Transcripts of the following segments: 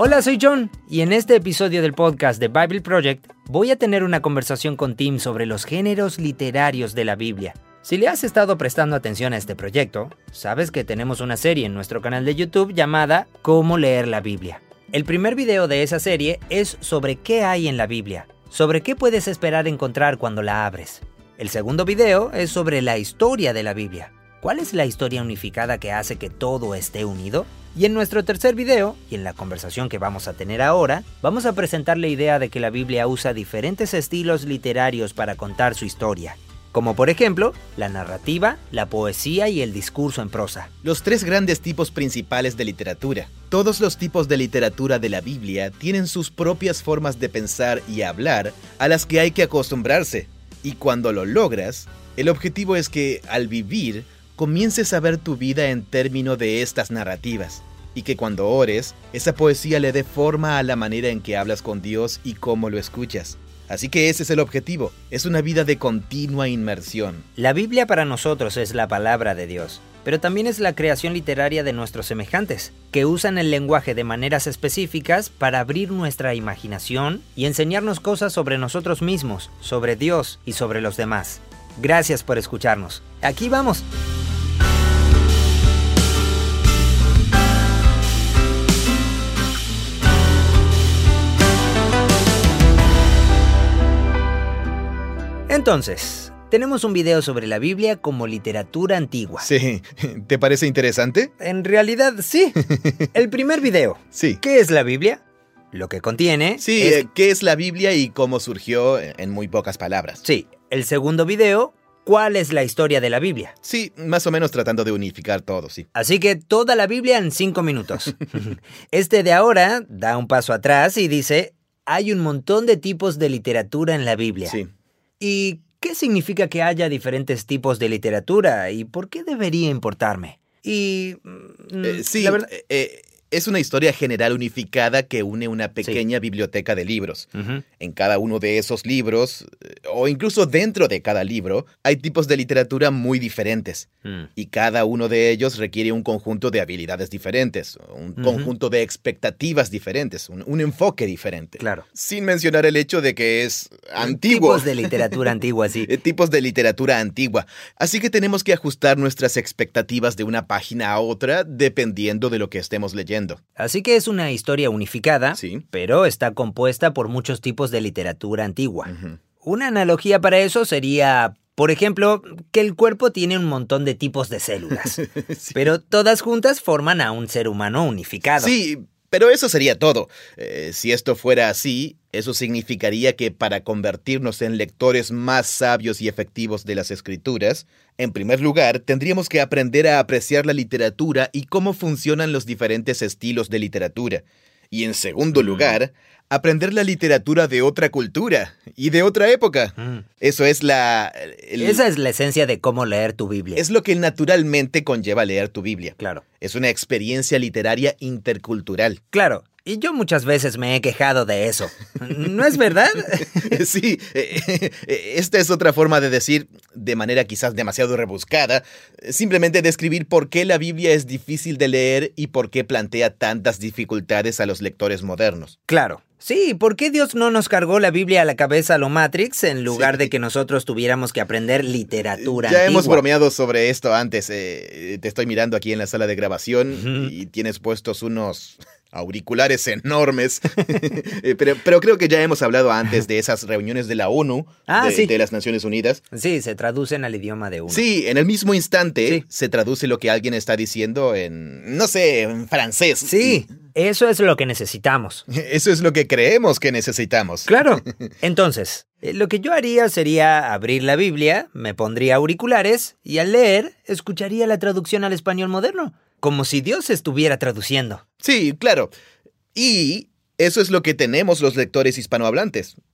Hola, soy John y en este episodio del podcast de Bible Project voy a tener una conversación con Tim sobre los géneros literarios de la Biblia. Si le has estado prestando atención a este proyecto, sabes que tenemos una serie en nuestro canal de YouTube llamada Cómo leer la Biblia. El primer video de esa serie es sobre qué hay en la Biblia, sobre qué puedes esperar encontrar cuando la abres. El segundo video es sobre la historia de la Biblia. ¿Cuál es la historia unificada que hace que todo esté unido? Y en nuestro tercer video, y en la conversación que vamos a tener ahora, vamos a presentar la idea de que la Biblia usa diferentes estilos literarios para contar su historia como por ejemplo la narrativa, la poesía y el discurso en prosa. Los tres grandes tipos principales de literatura. Todos los tipos de literatura de la Biblia tienen sus propias formas de pensar y hablar a las que hay que acostumbrarse. Y cuando lo logras, el objetivo es que al vivir comiences a ver tu vida en términos de estas narrativas y que cuando ores, esa poesía le dé forma a la manera en que hablas con Dios y cómo lo escuchas. Así que ese es el objetivo, es una vida de continua inmersión. La Biblia para nosotros es la palabra de Dios, pero también es la creación literaria de nuestros semejantes, que usan el lenguaje de maneras específicas para abrir nuestra imaginación y enseñarnos cosas sobre nosotros mismos, sobre Dios y sobre los demás. Gracias por escucharnos. Aquí vamos. Entonces, tenemos un video sobre la Biblia como literatura antigua. Sí, ¿te parece interesante? En realidad, sí. El primer video. Sí. ¿Qué es la Biblia? Lo que contiene. Sí, es... Eh, ¿qué es la Biblia y cómo surgió en muy pocas palabras? Sí. El segundo video, ¿cuál es la historia de la Biblia? Sí, más o menos tratando de unificar todo, sí. Así que toda la Biblia en cinco minutos. este de ahora da un paso atrás y dice, hay un montón de tipos de literatura en la Biblia. Sí. ¿Y qué significa que haya diferentes tipos de literatura y por qué debería importarme? Y... Mm, eh, sí, la verdad... Eh, eh, es una historia general unificada que une una pequeña biblioteca de libros. En cada uno de esos libros, eh, o incluso dentro de cada libro, hay tipos de literatura muy diferentes. Mm. Y cada uno de ellos requiere un conjunto de habilidades diferentes, un conjunto de expectativas diferentes, un, enfoque diferente. Claro. Sin mencionar el hecho de que es antiguo. Tipos de literatura antigua, sí. Eh, tipos de literatura antigua. Así que tenemos que ajustar nuestras expectativas de una página a otra dependiendo de lo que estemos leyendo. Así que es una historia unificada, pero está compuesta por muchos tipos de literatura antigua. Una analogía para eso sería, por ejemplo, que el cuerpo tiene un montón de tipos de células, pero todas juntas forman a un ser humano unificado. Sí, pero eso sería todo. Eh, si esto fuera así, eso significaría que para convertirnos en lectores más sabios y efectivos de las escrituras, en primer lugar, tendríamos que aprender a apreciar la literatura y cómo funcionan los diferentes estilos de literatura. Y en segundo mm. lugar, aprender la literatura de otra cultura y de otra época. Mm. Eso es la... Esa es la esencia de cómo leer tu Biblia. Es lo que naturalmente conlleva leer tu Biblia. Claro. Es una experiencia literaria intercultural. Claro. Y yo muchas veces me he quejado de eso. ¿No es verdad? sí, eh, eh, esta es otra forma de decir, de manera quizás demasiado rebuscada, simplemente describir por qué la Biblia es difícil de leer y por qué plantea tantas dificultades a los lectores modernos. Claro. Sí, ¿por qué Dios no nos cargó la Biblia a la cabeza a lo Matrix en lugar de que nosotros tuviéramos que aprender literatura? Ya hemos bromeado sobre esto antes. Eh, te estoy mirando aquí en la sala de grabación y tienes puestos unos auriculares enormes. Eh, pero, pero, creo que ya hemos hablado antes de esas reuniones de la ONU, ah, de, las Naciones Unidas. Sí, se traducen al idioma de uno. Sí, en el mismo instante se traduce lo que alguien está diciendo en, no sé, en francés. Sí, eso es lo que necesitamos. Eso es lo que creemos que necesitamos. Claro. Entonces, eh, lo que yo haría sería abrir la Biblia, me pondría auriculares y al leer escucharía la traducción al español moderno como si Dios estuviera traduciendo. Sí, claro. Y eso es lo que tenemos los lectores hispanohablantes.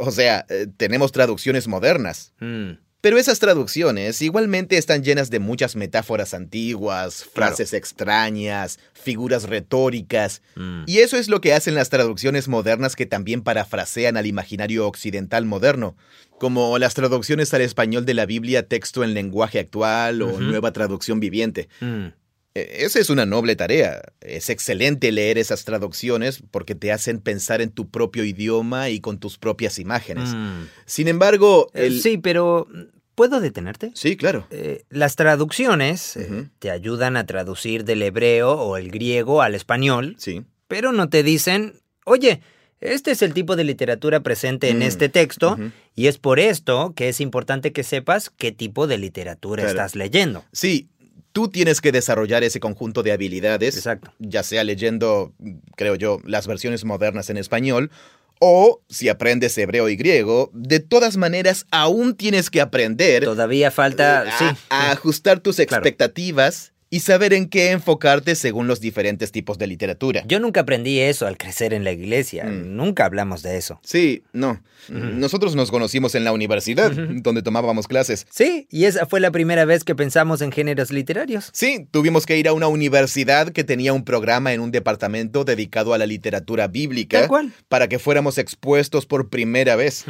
O, sea, eh, tenemos traducciones modernas. Hmm. Pero esas traducciones igualmente están llenas de muchas metáforas antiguas, frases extrañas, figuras retóricas. Hmm. Y eso es lo que hacen las traducciones modernas que también parafrasean al imaginario occidental moderno, como las traducciones al español de la Biblia texto en lenguaje actual o nueva traducción viviente. Hmm. E- Esa es una noble tarea. Es excelente leer esas traducciones porque te hacen pensar en tu propio idioma y con tus propias imágenes. Mm. Sin embargo, Eh, el... Sí, pero ¿puedo detenerte? Sí, claro. Eh, las traducciones eh, te ayudan a traducir del hebreo o el griego al español, Sí. pero no te dicen, oye, este es el tipo de literatura presente en Mm, este texto y es por esto que es importante que sepas qué tipo de literatura Claro. estás leyendo. Sí, tú tienes que desarrollar ese conjunto de habilidades, Exacto. ya sea leyendo, creo yo, las versiones modernas en español, o si aprendes hebreo y griego, de todas maneras aún tienes que aprender Todavía falta, a, sí, a ajustar tus expectativas y saber en qué enfocarte según los diferentes tipos de literatura. Yo nunca aprendí eso al crecer en la iglesia. Mm. Nunca hablamos de eso. Sí, no. Nosotros nos conocimos en la universidad, donde tomábamos clases. Sí, y esa fue la primera vez que pensamos en géneros literarios. Sí, tuvimos que ir a una universidad que tenía un programa en un departamento dedicado a la literatura bíblica cual. para que fuéramos expuestos por primera vez.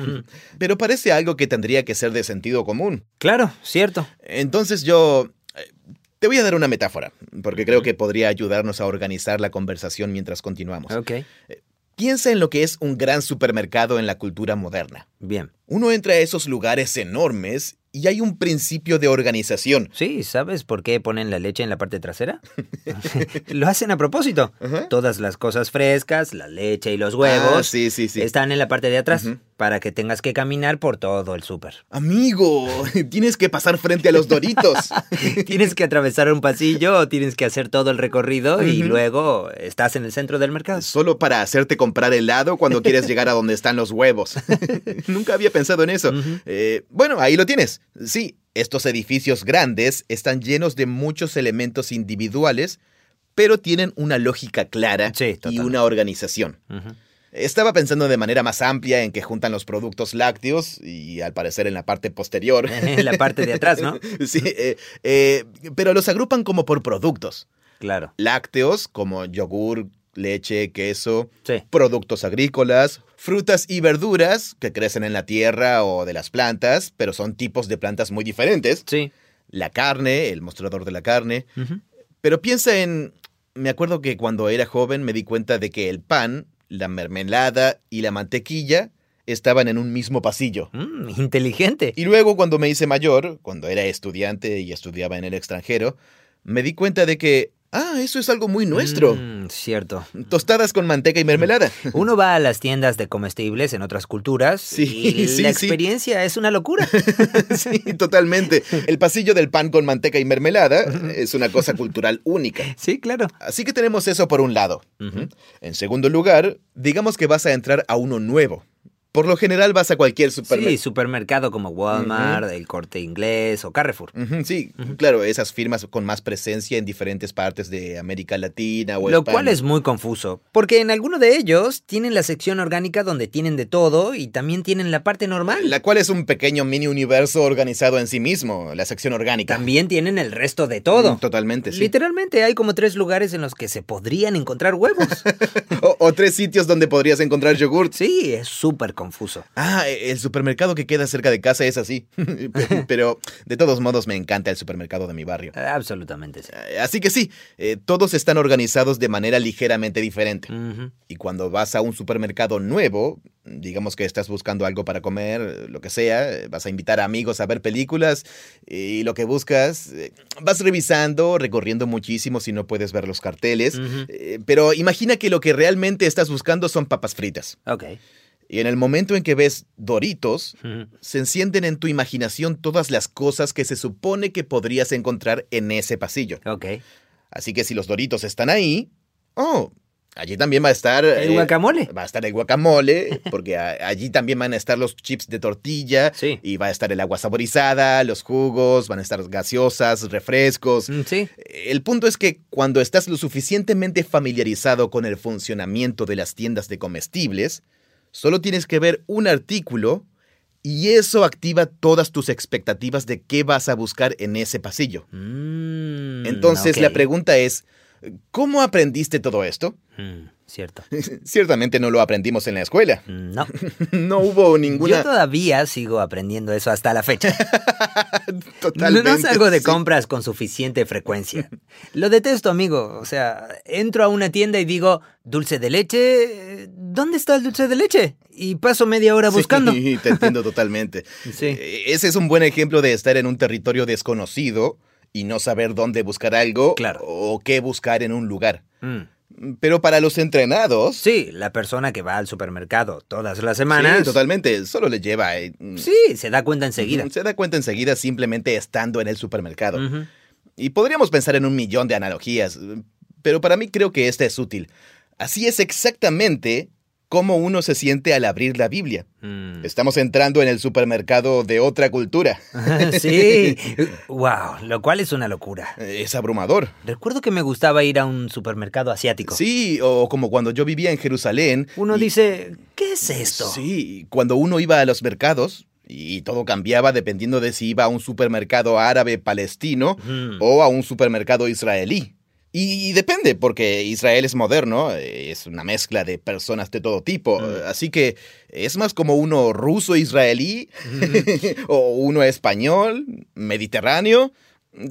Pero parece algo que tendría que ser de sentido común. Claro, cierto. Entonces yo... eh, Te voy a dar una metáfora, porque creo que podría ayudarnos a organizar la conversación mientras continuamos. Ok, Piensa en lo que es un gran supermercado en la cultura moderna. bien. Uno entra a esos lugares enormes y hay un principio de organización. Sí, ¿sabes por qué ponen la leche en la parte trasera? Lo hacen a propósito. Todas las cosas frescas, la leche y los huevos, Ah, sí, sí, sí. están en la parte de atrás. Para que tengas que caminar por todo el súper. Amigo, tienes que pasar frente a los doritos. tienes que atravesar un pasillo o tienes que hacer todo el recorrido y luego estás en el centro del mercado. Solo para hacerte comprar helado cuando quieres llegar a donde están los huevos. Nunca había pensado en eso. Eh, bueno, ahí lo tienes. Sí, estos edificios grandes están llenos de muchos elementos individuales, pero tienen una lógica clara Sí, y una organización. Estaba pensando de manera más amplia en que juntan los productos lácteos y al parecer en la parte posterior. En la parte de atrás, ¿no? sí, eh, eh, pero los agrupan como por productos. Claro. Lácteos como yogur, leche, queso, Sí. productos agrícolas, frutas y verduras que crecen en la tierra o de las plantas, pero son tipos de plantas muy diferentes. Sí. La carne, el mostrador de la carne. Pero piensa en... Me acuerdo que cuando era joven me di cuenta de que el pan, la mermelada y la mantequilla estaban en un mismo pasillo. Mm, inteligente. Y luego cuando me hice mayor, cuando era estudiante y estudiaba en el extranjero, me di cuenta de que, ah, eso es algo muy nuestro. Mm, cierto. Tostadas con manteca y mermelada. Uno va a las tiendas de comestibles en otras culturas Sí, y sí, la sí. experiencia es una locura. sí, totalmente. El pasillo del pan con manteca y mermelada es una cosa cultural única. Sí, claro. Así que tenemos eso por un lado. En segundo lugar, digamos que vas a entrar a uno nuevo. Por lo general vas a cualquier Sí, supermercado. supermercado como Walmart, el Corte Inglés o Carrefour. sí, claro, esas firmas con más presencia en diferentes partes de América Latina o Lo España. cual es muy confuso, porque en alguno de ellos tienen la sección orgánica donde tienen de todo y también tienen la parte normal. La cual es un pequeño mini universo organizado en sí mismo, la sección orgánica. También tienen el resto de todo. Mm, Totalmente, sí. Literalmente hay como tres lugares en los que se podrían encontrar huevos. O, o tres sitios donde podrías encontrar yogurt. sí, es súper confuso. Ah, el supermercado que queda cerca de casa es así. Pe- Pero de todos modos me encanta el supermercado de mi barrio. Absolutamente sí. Eh, Así que sí, eh, todos están organizados de manera ligeramente diferente. Y cuando vas a un supermercado nuevo, digamos que estás buscando algo para comer, lo que sea, eh, vas a invitar a amigos a ver películas y lo que buscas, vas revisando, recorriendo muchísimo si no puedes ver los carteles. Pero imagina que lo que realmente estás buscando son papas fritas. Ok. Y en el momento en que ves Doritos, se encienden en tu imaginación todas las cosas que se supone que podrías encontrar en ese pasillo. Ok. Así que si los Doritos están ahí, oh, allí también va a estar... El eh, guacamole. Va a estar el guacamole, porque a- allí también van a estar los chips de tortilla. Sí. Y va a estar el agua saborizada, los jugos, van a estar gaseosas, refrescos. Mm, Sí. El punto es que cuando estás lo suficientemente familiarizado con el funcionamiento de las tiendas de comestibles, solo tienes que ver un artículo y eso activa todas tus expectativas de qué vas a buscar en ese pasillo. Mm, Entonces la pregunta es, ¿Cómo aprendiste todo esto? Mm, cierto. Ciertamente no lo aprendimos en la escuela. No. no hubo ninguna... Yo todavía sigo aprendiendo eso hasta la fecha. Totalmente. No salgo de sí. compras con suficiente frecuencia. Lo detesto, amigo. O sea, entro a una tienda y digo, dulce de leche, ¿dónde está el dulce de leche? Y paso media hora buscando. Sí, te entiendo totalmente. Sí. Eh, Ese es un buen ejemplo de estar en un territorio desconocido y no saber dónde buscar algo Claro. o qué buscar en un lugar. Mm. Pero para los entrenados... Sí, la persona que va al supermercado todas las semanas. Sí, totalmente. Solo le lleva... eh, mm, Sí, se da cuenta enseguida. Se da cuenta enseguida simplemente estando en el supermercado. Y podríamos pensar en un millón de analogías, pero para mí creo que esta es útil. Así es exactamente cómo uno se siente al abrir la Biblia. Mm. Estamos entrando en el supermercado de otra cultura. sí. Wow, lo cual es una locura. Es abrumador. Recuerdo que me gustaba ir a un supermercado asiático. Sí, o como cuando yo vivía en Jerusalén. Uno y- dice, ¿qué es esto? Sí, cuando uno iba a los mercados y todo cambiaba dependiendo de si iba a un supermercado árabe palestino Mm. o a un supermercado israelí. Y, y depende, porque Israel es moderno, eh, es una mezcla de personas de todo tipo, Mm. así que es más como uno ruso-israelí o uno español, mediterráneo,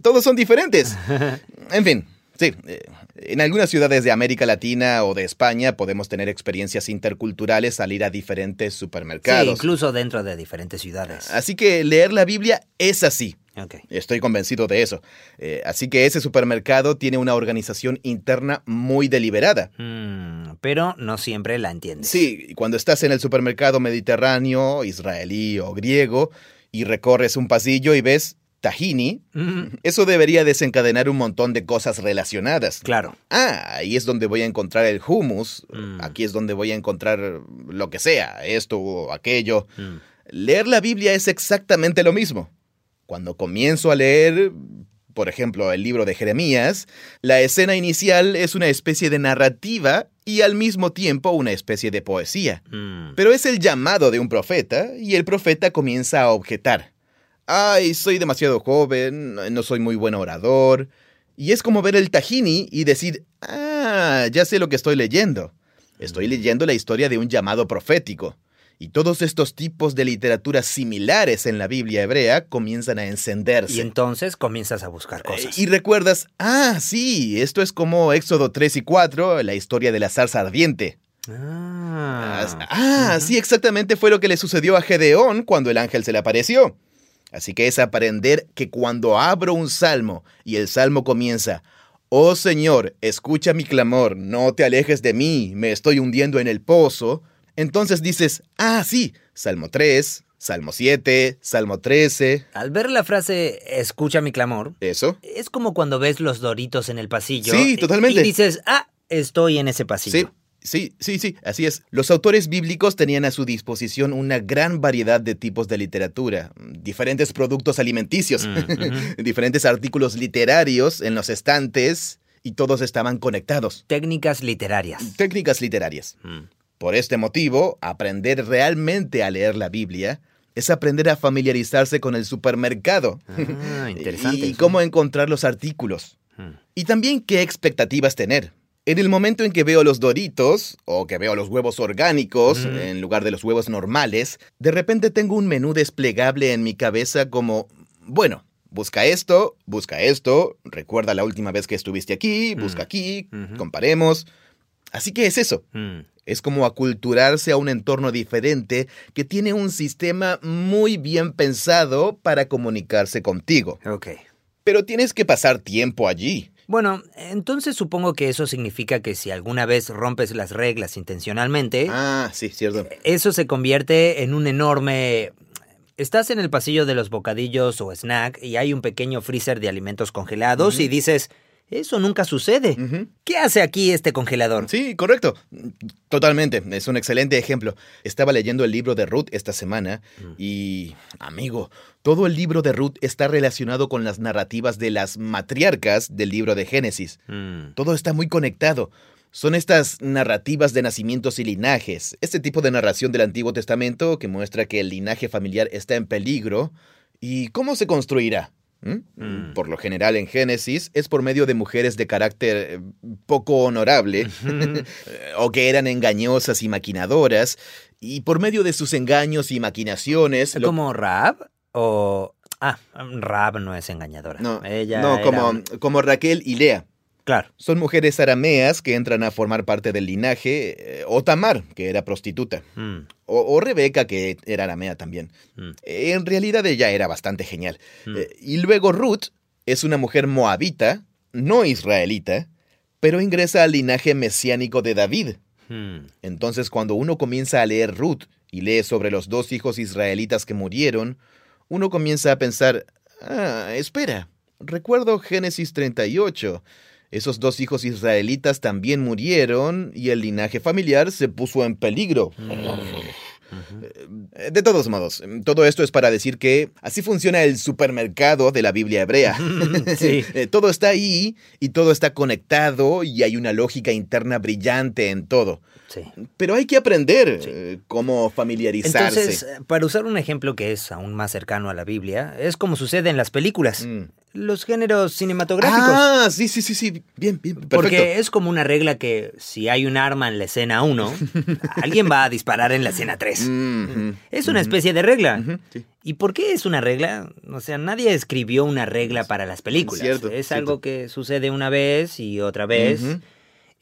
todos son diferentes. En fin, sí. eh, En algunas ciudades de América Latina o de España podemos tener experiencias interculturales al ir a diferentes Sí, supermercados. incluso dentro de diferentes ciudades. Así que leer la Biblia es así. Ok. Estoy convencido de eso. Eh, así que ese supermercado tiene una organización interna muy deliberada. Mm, pero no siempre la entiendes. Sí, cuando estás en el supermercado mediterráneo, israelí o griego, y recorres un pasillo y ves tahini, Mm, eso debería desencadenar un montón de cosas relacionadas. claro. Ah, ahí es donde voy a encontrar el hummus. Mm. Aquí es donde voy a encontrar lo que sea, esto o aquello. Mm. Leer la Biblia es exactamente lo mismo. Cuando comienzo a leer, por ejemplo, el libro de Jeremías, la escena inicial es una especie de narrativa y al mismo tiempo una especie de poesía. Mm. Pero es el llamado de un profeta y el profeta comienza a objetar. Ay, soy demasiado joven, no soy muy buen orador. Y es como ver el Tajini y decir, ah, ya sé lo que estoy leyendo. Estoy leyendo la historia de un llamado profético. Y todos estos tipos de literatura similares en la Biblia hebrea comienzan a encenderse. Y entonces comienzas a buscar cosas. Eh, Y recuerdas, ah, sí, esto es como Éxodo 3 y 4, la historia de la zarza ardiente. Ah. Ah, sí, exactamente fue lo que le sucedió a Gedeón cuando el ángel se le apareció. Así que es aprender que cuando abro un salmo y el salmo comienza, Oh Señor, escucha mi clamor, no te alejes de mí, me estoy hundiendo en el pozo, entonces dices, ah, sí, Salmo 3, Salmo 7, Salmo 13, Al ver la frase escucha mi clamor, eso. es como cuando ves los doritos en el pasillo. Sí, y- totalmente. Y dices, ah, estoy en ese pasillo. Sí, sí, sí, sí, así es. Los autores bíblicos tenían a su disposición una gran variedad de tipos de literatura, diferentes productos alimenticios, Mm, diferentes artículos literarios en los estantes y todos estaban conectados. Técnicas literarias. Técnicas literarias. Mm. Por este motivo, aprender realmente a leer la Biblia es aprender a familiarizarse con el supermercado Ah, interesante. y cómo encontrar los artículos. Mm. Y también qué expectativas tener. En el momento en que veo los doritos o que veo los huevos orgánicos Mm. en lugar de los huevos normales, de repente tengo un menú desplegable en mi cabeza como, bueno, busca esto, busca esto, recuerda la última vez que estuviste aquí, busca Mm. aquí, Ujú. comparemos. Así que es eso. Mm. Es como aculturarse a un entorno diferente que tiene un sistema muy bien pensado para comunicarse contigo. Ok. Pero tienes que pasar tiempo allí. Bueno, entonces supongo que eso significa que si alguna vez rompes las reglas intencionalmente, Ah, sí, cierto. eso se convierte en un enorme... Estás en el pasillo de los bocadillos o snack y hay un pequeño freezer de alimentos congelados y dices, eso nunca sucede. ¿Qué hace aquí este congelador? Sí, correcto. Totalmente. Es un excelente ejemplo. Estaba leyendo el libro de Ruth esta semana y, amigo, todo el libro de Ruth está relacionado con las narrativas de las matriarcas del libro de Génesis. Mm. Todo está muy conectado. Son estas narrativas de nacimientos y linajes, este tipo de narración del Antiguo Testamento que muestra que el linaje familiar está en peligro. ¿Y cómo se construirá? ¿Mm? Mm. Por lo general en Génesis es por medio de mujeres de carácter eh, poco honorable eh, o que eran engañosas y maquinadoras y por medio de sus engaños y maquinaciones... lo- ¿Como Raab? O... Ah, Raab no es engañadora. No, Ella no era como, como Raquel y Lea. Claro. Son mujeres arameas que entran a formar parte del linaje, eh, o Tamar, que era prostituta, Mm, o, o Rebeca, que era aramea también. mm, Eh, En realidad ella era bastante genial. mm. Eh, y luego Ruth es una mujer moabita, no israelita, pero ingresa al linaje mesiánico de David. Entonces cuando uno comienza a leer Ruth y lee sobre los dos hijos israelitas que murieron, uno comienza a pensar, ah, espera, recuerdo Génesis 38. Esos dos hijos israelitas también murieron y el linaje familiar se puso en peligro. Eh, De todos modos, todo esto es para decir que así funciona el supermercado de la Biblia hebrea. Sí. Eh, todo está ahí y todo está conectado y hay una lógica interna brillante en todo. Sí. Pero hay que aprender Sí. eh, cómo familiarizarse. Entonces, para usar un ejemplo que es aún más cercano a la Biblia, es como sucede en las películas, Mm. los géneros cinematográficos. Ah, sí, sí, sí, sí. Bien, bien, perfecto. Porque es como una regla que si hay un arma en la escena 1, alguien va a disparar en la escena 3. Mhm. Es una especie de regla. Sí. ¿Y por qué es una regla? O sea, nadie escribió una regla para las películas. Cierto, es cierto. algo que sucede una vez y otra vez.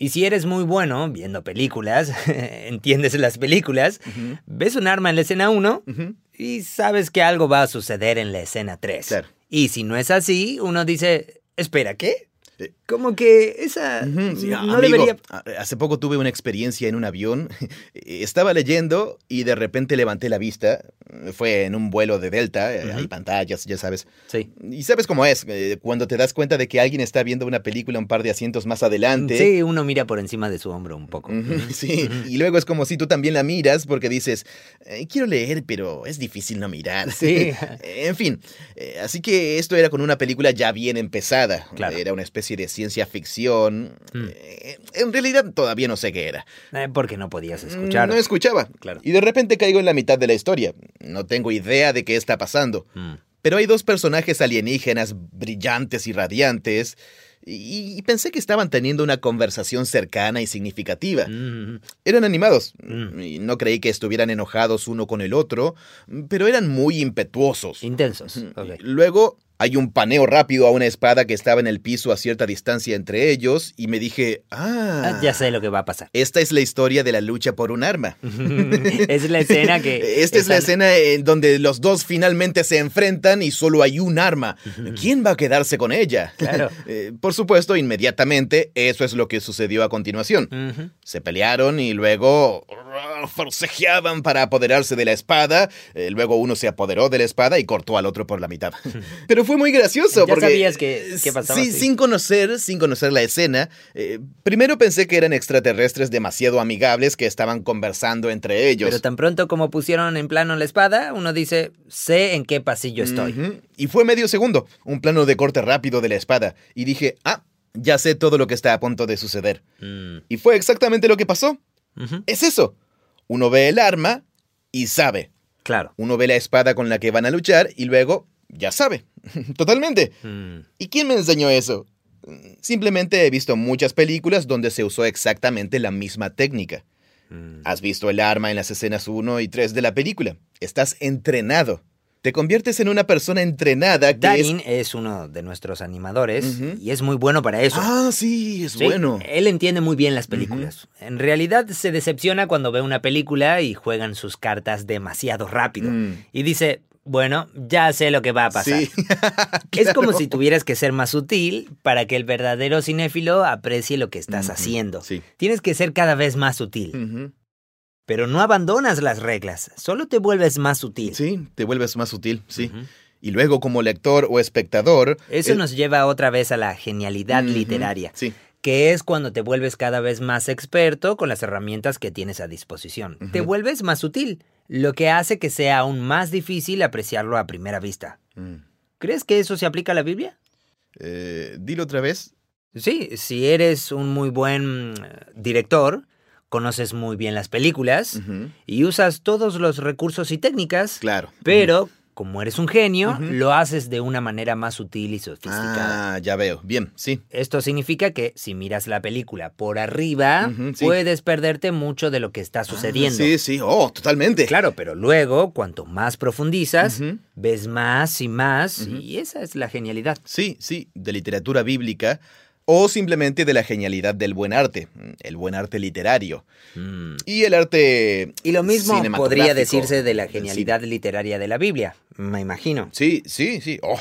Y si eres muy bueno viendo películas, entiendes las películas, ves un arma en la escena 1 Ujú. y sabes que algo va a suceder en la escena 3. Claro. Y si no es así, uno dice, espera, ¿qué? Eh. Como que esa sí, no amigo, debería... a- Hace poco tuve una experiencia en un avión. Estaba leyendo y de repente levanté la vista. Fue en un vuelo de Delta, eh, hay pantallas, ya sabes. Sí. Y sabes cómo es, eh, cuando te das cuenta de que alguien está viendo una película un par de asientos más adelante. Sí, uno mira por encima de su hombro un poco. Sí, y luego es como si tú también la miras porque dices, "Eh, quiero leer, pero es difícil no mirar. Sí. en fin, eh, así que esto era con una película ya bien empezada. Claro. Era una especie de ciencia ficción. Mm. Eh, en realidad todavía no sé qué era. Eh, porque no podías escuchar. No escuchaba. Claro. Y de repente caigo en la mitad de la historia. No tengo idea de qué está pasando. Mm. Pero hay dos personajes alienígenas brillantes y radiantes. Y, pensé que estaban teniendo una conversación cercana y significativa. Mm. Eran animados. Mm. Y no creí que estuvieran enojados uno con el otro, pero eran muy impetuosos. Intensos. Luego hay un paneo rápido a una espada que estaba en el piso a cierta distancia entre ellos y me dije, ah, Ah, ya sé lo que va a pasar. esta es la historia de la lucha por un arma. es la escena que... Esta es la escena en donde los dos finalmente se enfrentan y solo hay un arma. ¿Quién va a quedarse con ella? Claro. Eh, Por supuesto, inmediatamente eso es lo que sucedió a continuación. Se pelearon y luego uh, forcejeaban para apoderarse de la espada. Eh, luego uno se apoderó de la espada y cortó al otro por la mitad. Pero fue muy gracioso Ya porque sabías que- que pasaba Sí, así. sin conocer, sin conocer la escena. eh, primero pensé que eran extraterrestres demasiado amigables que estaban conversando entre ellos. Pero tan pronto como pusieron en plano la espada, uno dice, sé en qué pasillo estoy. Y fue medio segundo, un plano de corte rápido de la espada. Y dije, ah, ya sé todo lo que está a punto de suceder. Mm. Y fue exactamente lo que pasó. Es eso. Uno ve el arma y sabe. Claro. Uno ve la espada con la que van a luchar y luego ya sabe. Totalmente. Mm. ¿Y quién me enseñó eso? Simplemente he visto muchas películas donde se usó exactamente la misma técnica. Mm. Has visto el arma en las escenas 1 y 3 de la película. Estás entrenado. Te conviertes en una persona entrenada que es... Darin es... uno de nuestros animadores y es muy bueno para eso. Ah, sí, es Sí, bueno. Él entiende muy bien las películas. En realidad se decepciona cuando ve una película y juegan sus cartas demasiado rápido. Mm. Y dice, bueno, ya sé lo que va a pasar. Sí. Es como si tuvieras que ser más sutil para que el verdadero cinéfilo aprecie lo que estás haciendo. Sí. Tienes que ser cada vez más sutil. Pero no abandonas las reglas, solo te vuelves más sutil. Sí, te vuelves más sutil, sí. Y luego como lector o espectador... Eso eh, nos lleva otra vez a la genialidad literaria, Sí. que es cuando te vuelves cada vez más experto con las herramientas que tienes a disposición. Te vuelves más sutil, lo que hace que sea aún más difícil apreciarlo a primera vista. Mm. ¿Crees que eso se aplica a la Biblia? Eh, dilo otra vez. Sí, si eres un muy buen mm, director, conoces muy bien las películas y usas todos los recursos y técnicas, Claro. pero como eres un genio, lo haces de una manera más sutil y sofisticada. Ah, ya veo. Bien, sí. Esto significa que si miras la película por arriba, sí. puedes perderte mucho de lo que está sucediendo. Sí, sí. Oh, totalmente. Claro, pero luego, cuanto más profundizas, ves más y más, y esa es la genialidad. Sí, sí, de literatura bíblica o simplemente de la genialidad del buen arte, el buen arte literario Mm. y el arte Y lo mismo podría decirse de la Sí. genialidad literaria de la Biblia, me imagino. Sí, sí, sí. Oh,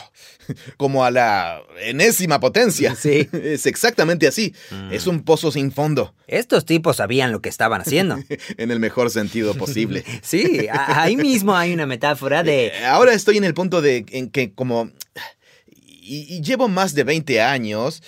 como a la enésima potencia. Sí. Es exactamente así. Mm. Es un pozo sin fondo, Estos tipos sabían lo que estaban haciendo. en el mejor sentido posible. Sí, ahí mismo hay una metáfora de... Eh, Ahora estoy en el punto de en que como... Y, y llevo más de 20 años...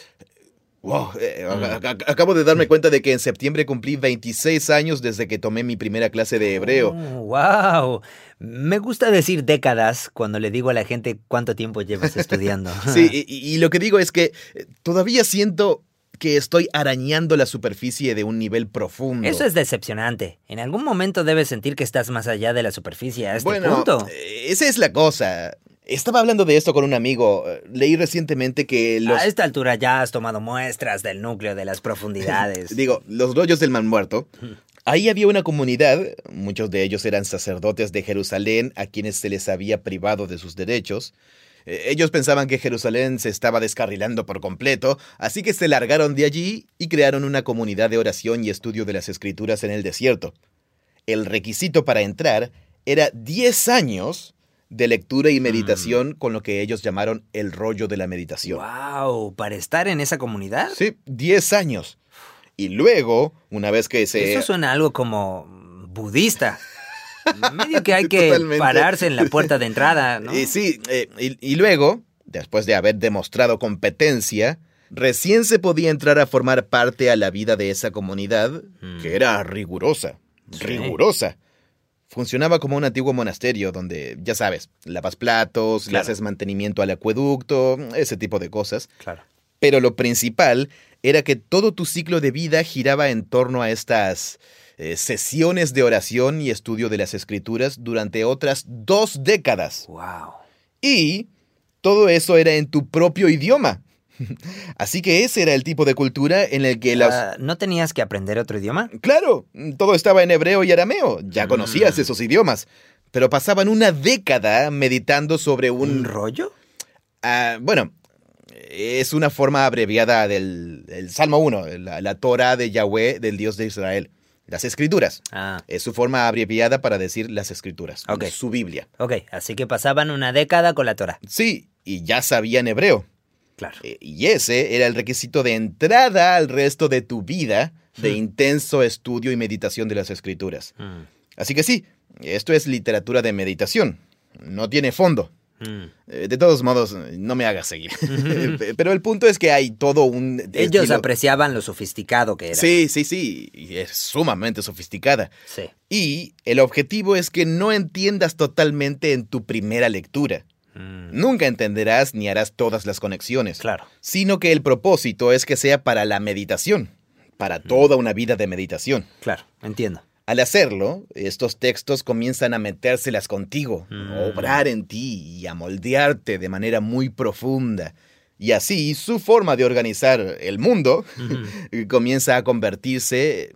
Wow, eh, a- a- acabo de darme cuenta de que en septiembre cumplí 26 años desde que tomé mi primera clase de hebreo. wow. Me gusta decir décadas cuando le digo a la gente cuánto tiempo llevas estudiando. Sí, y, lo que digo es que eh, todavía siento que estoy arañando la superficie de un nivel profundo. Eso es decepcionante. En algún momento debes sentir que estás más allá de la superficie a este bueno, punto. eh, esa es la cosa. Estaba hablando de esto con un amigo. Eh, Leí recientemente que los... A esta altura ya has tomado muestras del núcleo de las profundidades. Digo, los rollos del man muerto. Ahí había una comunidad, muchos de ellos eran sacerdotes de Jerusalén a quienes se les había privado de sus derechos. Eh, Ellos pensaban que Jerusalén se estaba descarrilando por completo, así que se largaron de allí y crearon una comunidad de oración y estudio de las escrituras en el desierto. El requisito para entrar era 10 años de lectura y meditación con lo que ellos llamaron el rollo de la meditación. wow, para estar en esa comunidad. Sí, 10 años. Y luego, una vez que se... Eso suena algo como budista. Medio que hay que Totalmente. pararse en la puerta de entrada, ¿no? Y sí, eh, y, y luego, después de haber demostrado competencia, recién se podía entrar a formar parte a la vida de esa comunidad, Mm. que era rigurosa, Sí. rigurosa. Funcionaba como un antiguo monasterio donde, ya sabes, lavas platos, le haces mantenimiento al acueducto, ese tipo de cosas. Claro. Pero lo principal era que todo tu ciclo de vida giraba en torno a estas eh, sesiones de oración y estudio de las escrituras durante otras dos décadas. Wow. Y todo eso era en tu propio idioma. Así que ese era el tipo de cultura en el que las... Ah, ¿No tenías que aprender otro idioma? Claro, todo estaba en hebreo y arameo. Ya Mm. conocías esos idiomas. Pero pasaban una década meditando sobre ¿Un un... rollo? Ah, bueno, es una forma abreviada del, Salmo 1, la, la Torah de Yahweh, del Dios de Israel. Las escrituras. Ah, Es su forma abreviada para decir las escrituras. Su Biblia. ok. Así que pasaban una década con la Torah. Sí, y ya sabían hebreo. Claro. Eh, Y ese era el requisito de entrada al resto de tu vida de intenso estudio y meditación de las escrituras. Mm, Así que sí, esto es literatura de meditación. No tiene fondo. mm. Eh, De todos modos, no me hagas seguir. Pero el punto es que hay todo un... Ellos estilo- apreciaban lo sofisticado que era. Sí, sí, sí. Y es sumamente sofisticada. Sí. Y el objetivo es que no entiendas totalmente en tu primera lectura. Mm, Nunca entenderás ni harás todas las conexiones. Claro. Sino que el propósito es que sea para la meditación. Para toda una vida de meditación. Claro. Entiendo. Al hacerlo, estos textos comienzan a metérselas contigo, Mm. a obrar en ti y a moldearte de manera muy profunda. Y así su forma de organizar el mundo comienza a convertirse...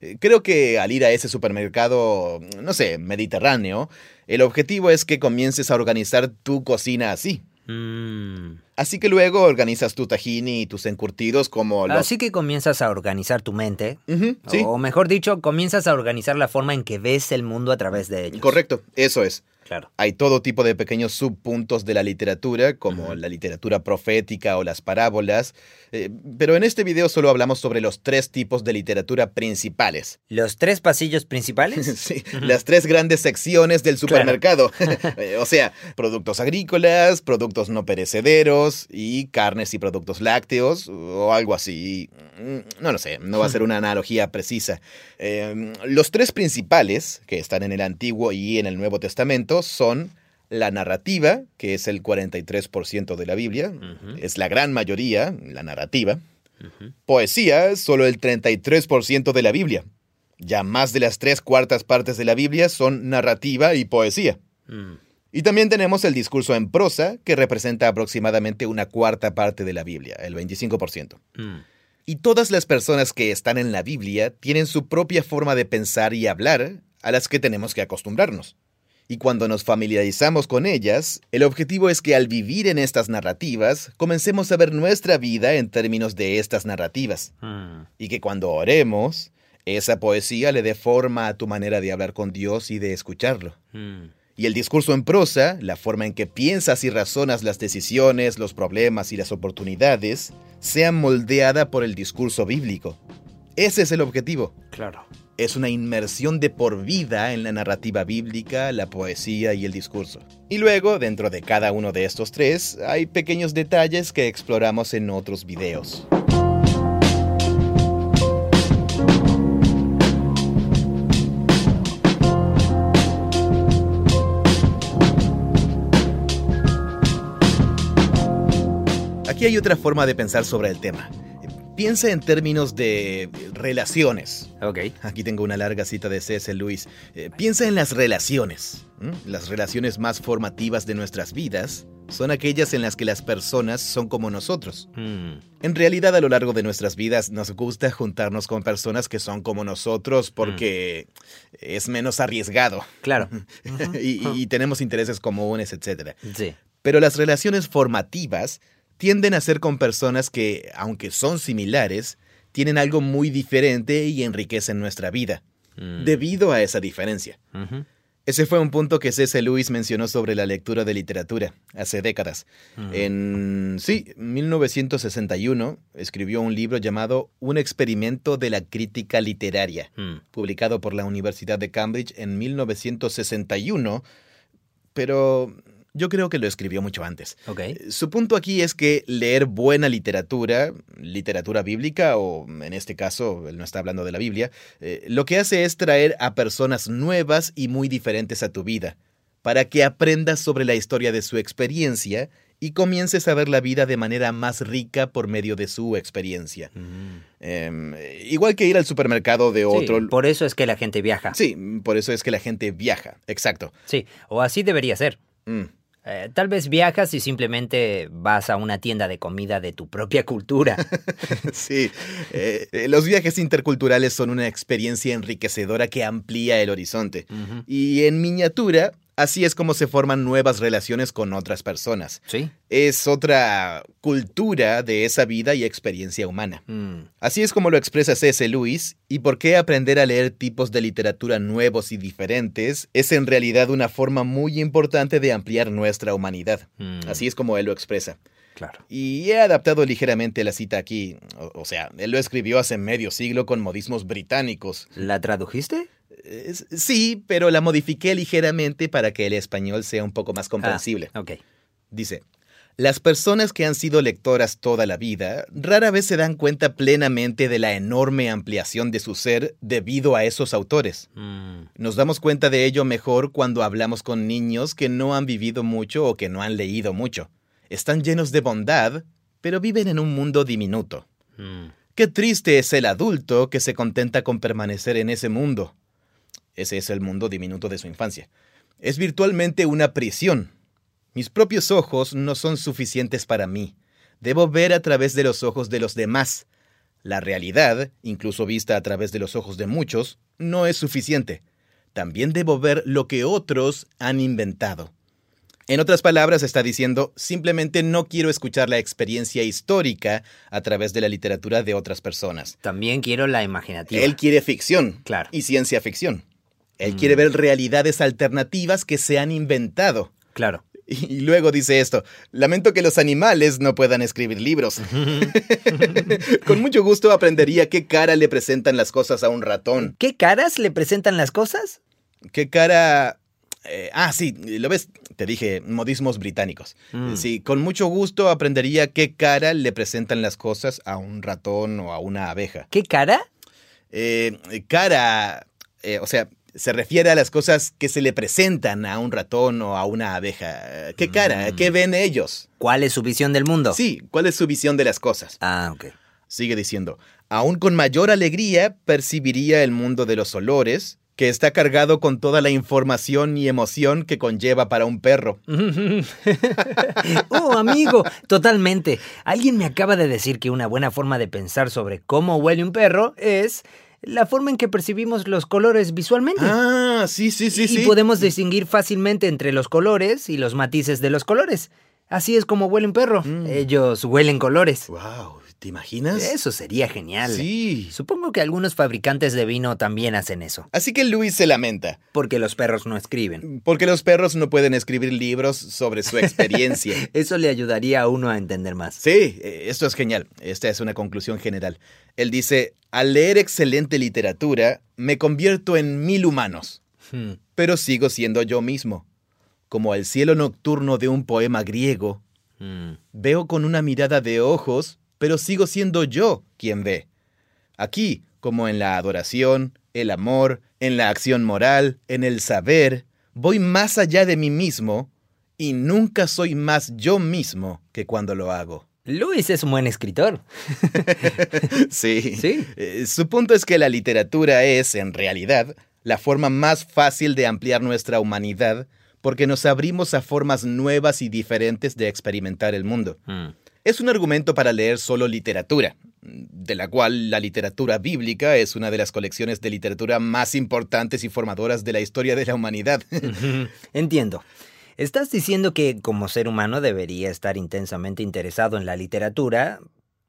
eh, Creo que al ir a ese supermercado, no sé, mediterráneo, el objetivo es que comiences a organizar tu cocina así. Mm. Así que luego organizas tu tahini y tus encurtidos como los... Así que comienzas a organizar tu mente. Sí, O mejor dicho, comienzas a organizar la forma en que ves el mundo a través de ellos. correcto, eso es. Claro. Hay todo tipo de pequeños subpuntos de la literatura, como la literatura profética o las parábolas, eh, pero en este video solo hablamos sobre los tres tipos de literatura principales. ¿Los tres pasillos principales? Sí, las tres grandes secciones del supermercado. Eh, o sea, productos agrícolas, productos no perecederos y carnes y productos lácteos o algo así. Mm, No lo sé, no va a ser una analogía precisa. Eh, los tres principales que están en el Antiguo y en el Nuevo Testamento son la narrativa, que es el 43% de la Biblia, es la gran mayoría, la narrativa. Poesía, solo el 33% de la Biblia. Ya más de las tres cuartas partes de la Biblia son narrativa y poesía. Mm. Y también tenemos el discurso en prosa, que representa aproximadamente una cuarta parte de la Biblia, el 25%. Mm. Y todas las personas que están en la Biblia tienen su propia forma de pensar y hablar a las que tenemos que acostumbrarnos. Y cuando nos familiarizamos con ellas, el objetivo es que al vivir en estas narrativas, comencemos a ver nuestra vida en términos de estas narrativas. Mm. Y que cuando oremos, esa poesía le dé forma a tu manera de hablar con Dios y de escucharlo. Mm. Y el discurso en prosa, la forma en que piensas y razonas las decisiones, los problemas y las oportunidades, sea moldeada por el discurso bíblico. Ese es el objetivo. Claro. Es una inmersión de por vida en la narrativa bíblica, la poesía y el discurso. Y luego, dentro de cada uno de estos tres, hay pequeños detalles que exploramos en otros videos. Aquí hay otra forma de pensar sobre el tema. Piensa en términos de relaciones. Ok. Aquí tengo una larga cita de C.S. Lewis. Eh, piensa en las relaciones. Las relaciones más formativas de nuestras vidas son aquellas en las que las personas son como nosotros. Mm. En realidad, a lo largo de nuestras vidas nos gusta juntarnos con personas que son como nosotros porque es menos arriesgado Claro. y, y tenemos intereses comunes, etc. Sí. Pero las relaciones formativas tienden a ser con personas que, aunque son similares, tienen algo muy diferente y enriquecen nuestra vida, Mm. debido a esa diferencia. Ese fue un punto que C.S. Lewis mencionó sobre la lectura de literatura hace décadas. Ujú. En, sí, 1961 escribió un libro llamado Un experimento de la crítica literaria, Mm. publicado por la Universidad de Cambridge en 1961, pero yo creo que lo escribió mucho antes. Ok. Su punto aquí es que leer buena literatura, literatura bíblica, o en este caso, él no está hablando de la Biblia, eh, lo que hace es traer a personas nuevas y muy diferentes a tu vida, para que aprendas sobre la historia de su experiencia y comiences a ver la vida de manera más rica por medio de su experiencia. Mm. Em, igual que ir al supermercado de otro... Sí, por eso es que la gente viaja. Sí, por eso es que la gente viaja, exacto. Sí, o así debería ser. Mm. Eh, tal vez viajas y simplemente vas a una tienda de comida de tu propia cultura. Sí, eh, eh, los viajes interculturales son una experiencia enriquecedora que amplía el horizonte. Y en miniatura, así es como se forman nuevas relaciones con otras personas. Sí. Es otra cultura de esa vida y experiencia humana. Mm. Así es como lo expresa C.S. Lewis, y por qué aprender a leer tipos de literatura nuevos y diferentes es en realidad una forma muy importante de ampliar nuestra humanidad. Mm. Así es como él lo expresa. Claro. Y he adaptado ligeramente la cita aquí. O, o sea, él lo escribió hace medio siglo con modismos británicos. ¿La tradujiste? Es- sí, pero la modifiqué ligeramente para que el español sea un poco más comprensible. Ah, ok. Dice, las personas que han sido lectoras toda la vida rara vez se dan cuenta plenamente de la enorme ampliación de su ser debido a esos autores. Mm. Nos damos cuenta de ello mejor cuando hablamos con niños que no han vivido mucho o que no han leído mucho. Están llenos de bondad, pero viven en un mundo diminuto. Mm. Qué triste es el adulto que se contenta con permanecer en ese mundo. Ese es el mundo diminuto de su infancia. Es virtualmente una prisión. Mis propios ojos no son suficientes para mí. Debo ver a través de los ojos de los demás. La realidad, incluso vista a través de los ojos de muchos, no es suficiente. También debo ver lo que otros han inventado. En otras palabras, está diciendo, simplemente no quiero escuchar la experiencia histórica a través de la literatura de otras personas. También quiero la imaginativa. Él quiere ficción Claro. y ciencia ficción. Él Mm. quiere ver realidades alternativas que se han inventado. Claro. Y luego dice esto, lamento que los animales no puedan escribir libros. Con mucho gusto aprendería qué cara le presentan las cosas a un ratón. ¿Qué caras le presentan las cosas? ¿Qué cara... eh, ah, sí, lo ves, te dije, modismos británicos. Mm. Sí, con mucho gusto aprendería qué cara le presentan las cosas a un ratón o a una abeja. ¿Qué cara? Eh, cara, eh, o sea, se refiere a las cosas que se le presentan a un ratón o a una abeja. ¿Qué cara? Mm. ¿Qué ven ellos? ¿Cuál es su visión del mundo? Sí, ¿cuál es su visión de las cosas? Ah, ok. Sigue diciendo, aún con mayor alegría percibiría el mundo de los olores que está cargado con toda la información y emoción que conlleva para un perro. oh, amigo, totalmente. Alguien me acaba de decir que una buena forma de pensar sobre cómo huele un perro es la forma en que percibimos los colores visualmente. Ah, sí, sí, sí, y sí. podemos distinguir fácilmente entre los colores y los matices de los colores. Así es como huele un perro. Mm. Ellos huelen colores. Wow, ¿te imaginas? Eso sería genial. Sí. Supongo que algunos fabricantes de vino también hacen eso. Así que Luis se lamenta, Porque los perros no escriben. porque los perros no pueden escribir libros sobre su experiencia. Eso le ayudaría a uno a entender más. Sí, eh, esto es genial. Esta es una conclusión general. Él dice, al leer excelente literatura, me convierto en mil humanos, Hmm. pero sigo siendo yo mismo. Como el cielo nocturno de un poema griego, Hmm. veo con una mirada de ojos, pero sigo siendo yo quien ve. Aquí, como en la adoración, el amor, en la acción moral, en el saber, voy más allá de mí mismo y nunca soy más yo mismo que cuando lo hago. Luis es un buen escritor. Sí. Sí. Eh, su punto es que la literatura es, en realidad, la forma más fácil de ampliar nuestra humanidad porque nos abrimos a formas nuevas y diferentes de experimentar el mundo. Hmm. Es un argumento para leer solo literatura, de la cual la literatura bíblica es una de las colecciones de literatura más importantes y formadoras de la historia de la humanidad. Entiendo. Estás diciendo que como ser humano debería estar intensamente interesado en la literatura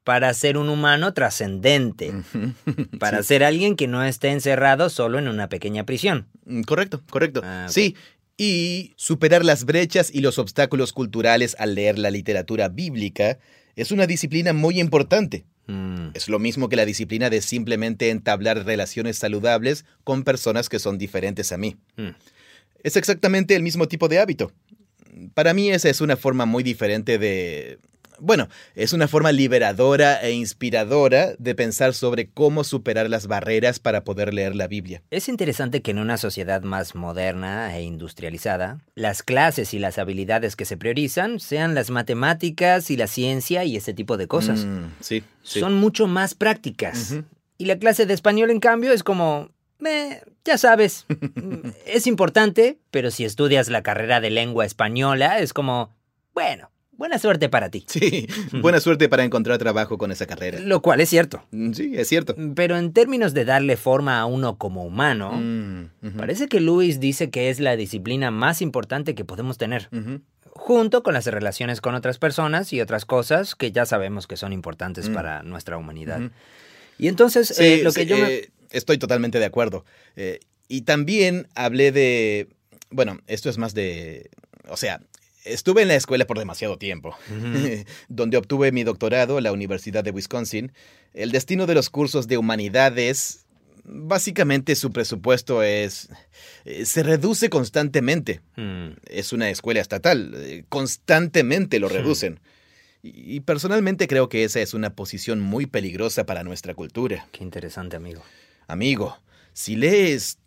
para ser un humano trascendente, para ser alguien que no esté encerrado solo en una pequeña prisión. Mm, Correcto, correcto. Ah. Sí, y superar las brechas y los obstáculos culturales al leer la literatura bíblica es una disciplina muy importante. Mm, Es lo mismo que la disciplina de simplemente entablar relaciones saludables con personas que son diferentes a mí. mm. Es exactamente el mismo tipo de hábito. Para mí esa es una forma muy diferente de... Bueno, es una forma liberadora e inspiradora de pensar sobre cómo superar las barreras para poder leer la Biblia. Es interesante que en una sociedad más moderna e industrializada, las clases y las habilidades que se priorizan sean las matemáticas y la ciencia y ese tipo de cosas. Mm, sí, sí. Son mucho más prácticas. Y la clase de español, en cambio, es como... "Meh, ya sabes, es importante, pero si estudias la carrera de lengua española, es como... Bueno, buena suerte para ti. Sí, buena suerte para encontrar trabajo con esa carrera. Lo cual es cierto. Mm, Sí, es cierto. Pero en términos de darle forma a uno como humano, Mm, parece que Luis dice que es la disciplina más importante que podemos tener, junto con las relaciones con otras personas y otras cosas que ya sabemos que son importantes Mm. para nuestra humanidad. Y entonces, Sí, eh, lo sí, que yo me... eh, estoy totalmente de acuerdo. Eh, y también hablé de... Bueno, esto es más de... O sea, estuve en la escuela por demasiado tiempo, donde obtuve mi doctorado en la Universidad de Wisconsin. El destino de los cursos de humanidades... Básicamente su presupuesto es... eh, se reduce constantemente. Mm. Es una escuela estatal. eh, Constantemente lo reducen. Y y personalmente creo que esa es una posición muy peligrosa para nuestra cultura. Qué interesante, amigo. Amigo, si lees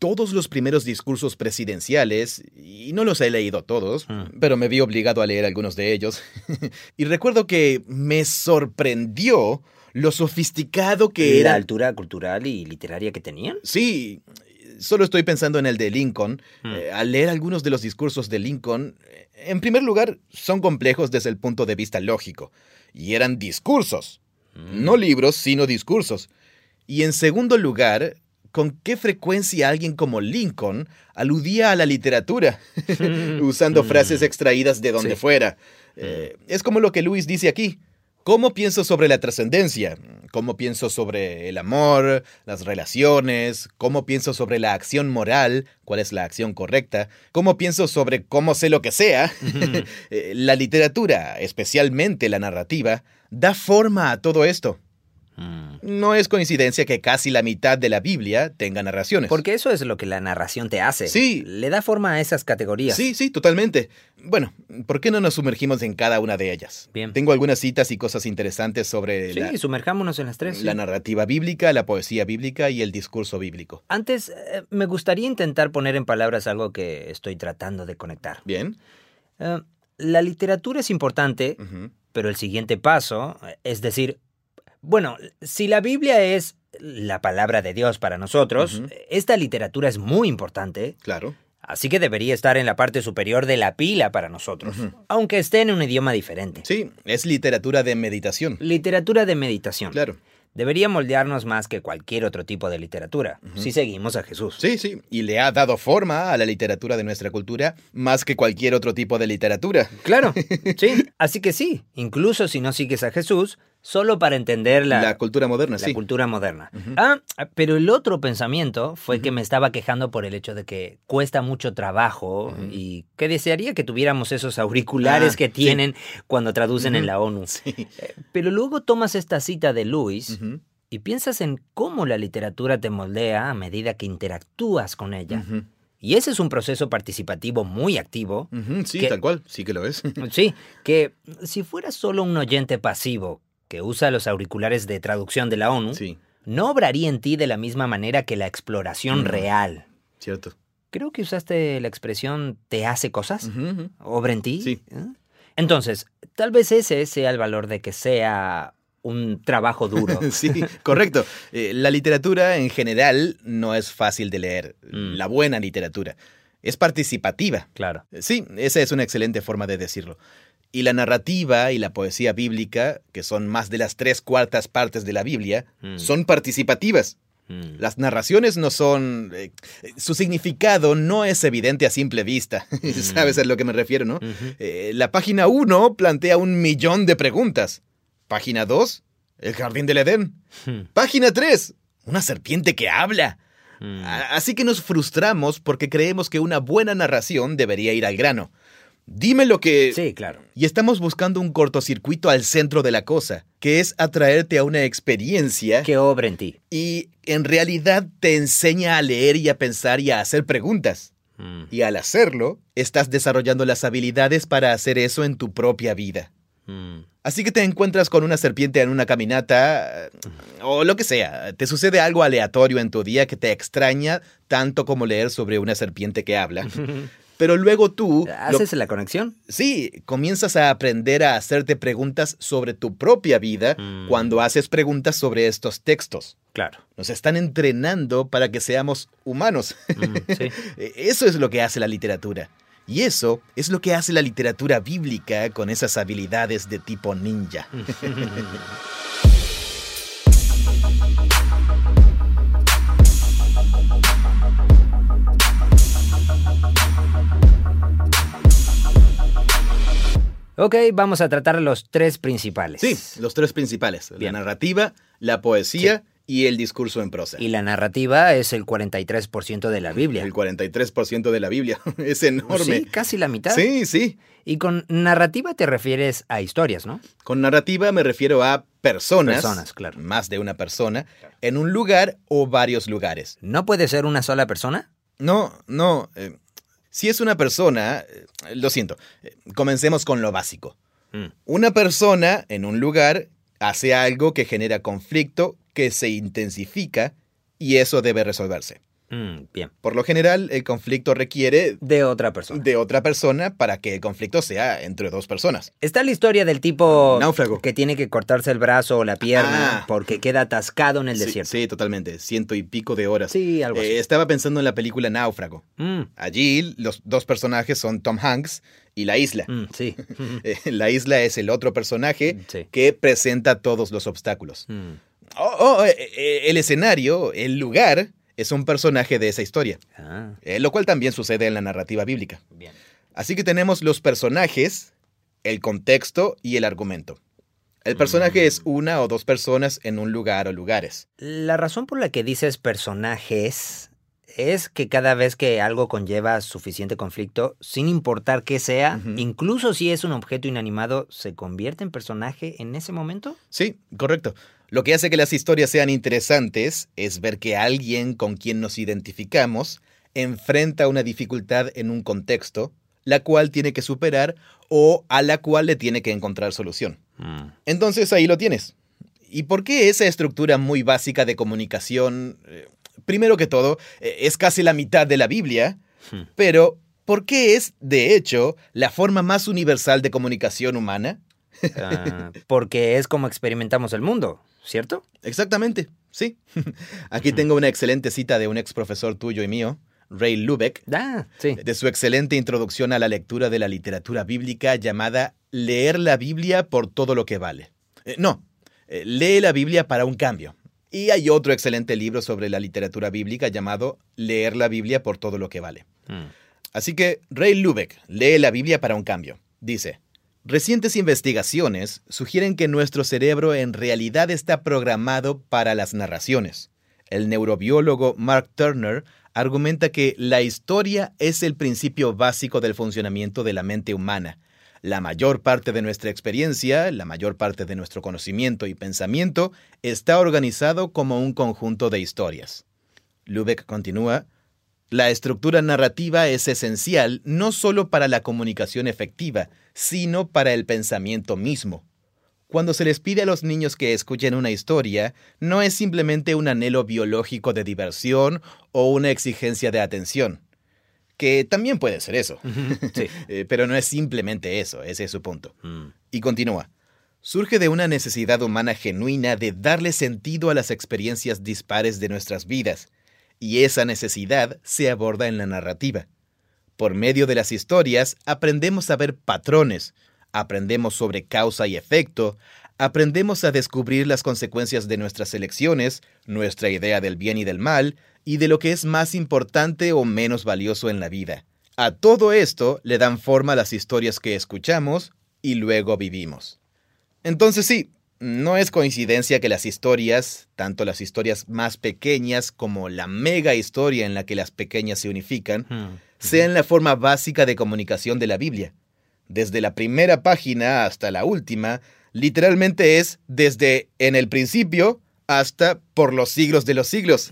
todos los primeros discursos presidenciales, y no los he leído todos, Mm. pero me vi obligado a leer algunos de ellos, y recuerdo que me sorprendió lo sofisticado que ¿La era... altura cultural y literaria que tenían? Sí, solo estoy pensando en el de Lincoln. Mm. Eh, al leer algunos de los discursos de Lincoln, en primer lugar, son complejos desde el punto de vista lógico, y eran discursos. Mm. No libros, sino discursos. Y en segundo lugar, con qué frecuencia alguien como Lincoln aludía a la literatura, usando Mm. frases extraídas de donde Sí. fuera. Eh, es como lo que Luis dice aquí. ¿Cómo pienso sobre la trascendencia? ¿Cómo pienso sobre el amor, las relaciones? ¿Cómo pienso sobre la acción moral? ¿Cuál es la acción correcta? ¿Cómo pienso sobre cómo sé lo que sea? Eh, la literatura, especialmente la narrativa, da forma a todo esto. No es coincidencia que casi la mitad de la Biblia tenga narraciones. Porque eso es lo que la narración te hace. Sí. Le da forma a esas categorías. Sí, sí, totalmente. Bueno, ¿por qué no nos sumergimos en cada una de ellas? Bien. Tengo algunas citas y cosas interesantes sobre Sí, la, sumerjámonos en las tres. sí. la narrativa bíblica, la poesía bíblica y el discurso bíblico. Antes, eh, me gustaría intentar poner en palabras algo que estoy tratando de conectar. Bien. Eh, la literatura es importante, pero el siguiente paso, eh, es decir, bueno, si la Biblia es la palabra de Dios para nosotros, esta literatura es muy importante. Claro. Así que debería estar en la parte superior de la pila para nosotros, aunque esté en un idioma diferente. Sí, es literatura de meditación. Literatura de meditación. Claro. Debería moldearnos más que cualquier otro tipo de literatura, si seguimos a Jesús. Sí, sí, y le ha dado forma a la literatura de nuestra cultura más que cualquier otro tipo de literatura. Claro, sí. Así que sí, incluso si no sigues a Jesús, solo para entender la, La cultura moderna, la sí. cultura moderna. Ah, pero el otro pensamiento fue que me estaba quejando por el hecho de que cuesta mucho trabajo y que desearía que tuviéramos esos auriculares Ah, que sí. tienen cuando traducen en la ONU. Sí. Eh, Pero luego tomas esta cita de Luis y piensas en cómo la literatura te moldea a medida que interactúas con ella. Y ese es un proceso participativo muy activo. Sí, Que- tal cual, sí que lo es. Sí, que si fueras solo un oyente pasivo que usa los auriculares de traducción de la ONU, Sí, no obraría en ti de la misma manera que la exploración Mm. real. cierto. Creo que usaste la expresión te hace cosas. ¿Obra en ti? Sí. ¿Eh? Entonces, tal vez ese sea el valor de que sea un trabajo duro. Sí, correcto. Eh, la literatura en general no es fácil de leer. Mm. La buena literatura. Es participativa. claro. Sí, esa es una excelente forma de decirlo. Y la narrativa y la poesía bíblica, que son más de las tres cuartas partes de la Biblia, Mm. son participativas. Mm. Las narraciones no son... eh, su significado no es evidente a simple vista. ¿Sabes a lo que me refiero, no? Eh, la página 1 plantea un millón de preguntas. Página 2, el jardín del Edén. Hmm. Página 3, una serpiente que habla. Mm. A- Así que nos frustramos porque creemos que una buena narración debería ir al grano. Dime lo que... Sí, claro. Y estamos buscando un cortocircuito al centro de la cosa, que es atraerte a una experiencia Que obra en ti. y en realidad te enseña a leer y a pensar y a hacer preguntas. Mm. Y al hacerlo, estás desarrollando las habilidades para hacer eso en tu propia vida. Mm. Así que te encuentras con una serpiente en una caminata o lo que sea. Te sucede algo aleatorio en tu día que te extraña tanto como leer sobre una serpiente que habla. Pero luego tú, lo- ¿Haces la conexión? sí, comienzas a aprender a hacerte preguntas sobre tu propia vida Mm. cuando haces preguntas sobre estos textos. Claro. Nos están entrenando para que seamos humanos. Mm, sí. Eso es lo que hace la literatura. Y eso es lo que hace la literatura bíblica con esas habilidades de tipo ninja. Ok, vamos a tratar los tres principales. Sí, los tres principales. Bien. La narrativa, la poesía y el discurso en prosa. Y la narrativa es el 43% de la Biblia. El 43% de la Biblia. es enorme. Sí, casi la mitad. Sí, sí. Y con narrativa te refieres a historias, ¿no? Con narrativa me refiero a personas, Personas, claro. más de una persona, en un lugar o varios lugares. ¿No puede ser una sola persona? No, no. eh, si es una persona, eh, lo siento, eh, comencemos con lo básico. Mm. Una persona en un lugar hace algo que genera conflicto, que se intensifica y eso debe resolverse. Mm, bien. Por lo general, el conflicto requiere De otra persona. de otra persona para que el conflicto sea entre dos personas. Está la historia del tipo Náufrago. que tiene que cortarse el brazo o la pierna Ah. porque queda atascado en el Sí, desierto. Sí, totalmente. Ciento y pico de horas. Sí, algo así. Eh, estaba pensando en la película Náufrago. Mm, Allí los dos personajes son Tom Hanks y la isla. mm, sí. Eh, La isla es el otro personaje Sí. que presenta todos los obstáculos. Oh, oh, eh, el escenario, el lugar, es un personaje de esa historia, Ah, eh, lo cual también sucede en la narrativa bíblica. bien. Así que tenemos los personajes, el contexto y el argumento. El personaje Mm. es una o dos personas en un lugar o lugares. La razón por la que dices personajes es que cada vez que algo conlleva suficiente conflicto, sin importar qué sea, incluso si es un objeto inanimado, ¿se convierte en personaje en ese momento? Sí, correcto. Lo que hace que las historias sean interesantes es ver que alguien con quien nos identificamos enfrenta una dificultad en un contexto, la cual tiene que superar o a la cual le tiene que encontrar solución. Mm. Entonces ahí lo tienes. ¿Y por qué esa estructura muy básica de comunicación? eh, primero que todo, eh, es casi la mitad de la Biblia, Hmm. pero ¿por qué es, de hecho, la forma más universal de comunicación humana? Ah, porque es como experimentamos el mundo, ¿cierto? Exactamente. Sí. Aquí tengo una excelente cita de un ex profesor tuyo y mío, Ray Lubeck, Ah, sí. de su excelente introducción a la lectura de la literatura bíblica llamada Leer la Biblia por todo lo que vale. Eh, no, eh, lee la Biblia para un cambio. Y hay otro excelente libro sobre la literatura bíblica llamado Leer la Biblia por todo lo que vale. Mm. Así que Ray Lubeck lee la Biblia para un cambio. Dice, recientes investigaciones sugieren que nuestro cerebro en realidad está programado para las narraciones. El neurobiólogo Mark Turner argumenta que la historia es el principio básico del funcionamiento de la mente humana. La mayor parte de nuestra experiencia, la mayor parte de nuestro conocimiento y pensamiento está organizado como un conjunto de historias. Lubeck continúa, la estructura narrativa es esencial no solo para la comunicación efectiva, sino para el pensamiento mismo. Cuando se les pide a los niños que escuchen una historia, no es simplemente un anhelo biológico de diversión o una exigencia de atención. Que también puede ser eso. Sí. Eh, Pero no es simplemente eso, ese es su punto. Mm. Y continúa. Surge de una necesidad humana genuina de darle sentido a las experiencias dispares de nuestras vidas, y esa necesidad se aborda en la narrativa. Por medio de las historias aprendemos a ver patrones, aprendemos sobre causa y efecto, aprendemos a descubrir las consecuencias de nuestras elecciones, nuestra idea del bien y del mal, y de lo que es más importante o menos valioso en la vida. A todo esto le dan forma las historias que escuchamos y luego vivimos. Entonces sí, no es coincidencia que las historias, tanto las historias más pequeñas como la mega historia en la que las pequeñas se unifican, Mm. Sean la forma básica de comunicación de la Biblia. Desde la primera página hasta la última, literalmente es desde en el principio hasta por los siglos de los siglos.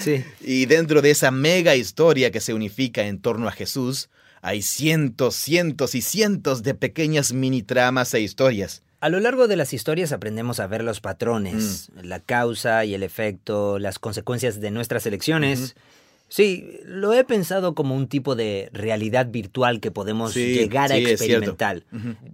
Sí. Y dentro de esa mega historia que se unifica en torno a Jesús, hay cientos, cientos y cientos de pequeñas mini tramas e historias. A lo largo de las historias aprendemos a ver los patrones, la causa y el efecto, las consecuencias de nuestras elecciones. Sí, lo he pensado como un tipo de realidad virtual que podemos Sí, llegar a sí, experimentar.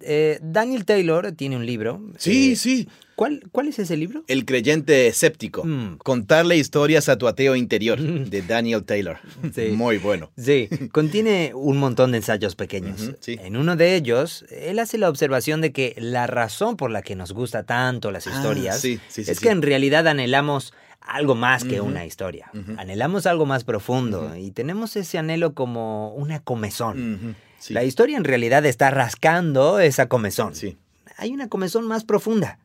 Eh, Daniel Taylor tiene un libro. Sí, eh, sí. ¿cuál, ¿Cuál es ese libro? El creyente escéptico. Mm. Contarle historias a tu ateo interior, de Daniel Taylor. Sí. Muy bueno. Sí, contiene un montón de ensayos pequeños. En uno de ellos, él hace la observación de que la razón por la que nos gusta tanto las Ah, historias sí, sí, sí, es que en realidad anhelamos algo más que una historia. Anhelamos algo más profundo y tenemos ese anhelo como una comezón. Sí. La historia en realidad está rascando esa comezón. Sí. Hay una comezón más profunda.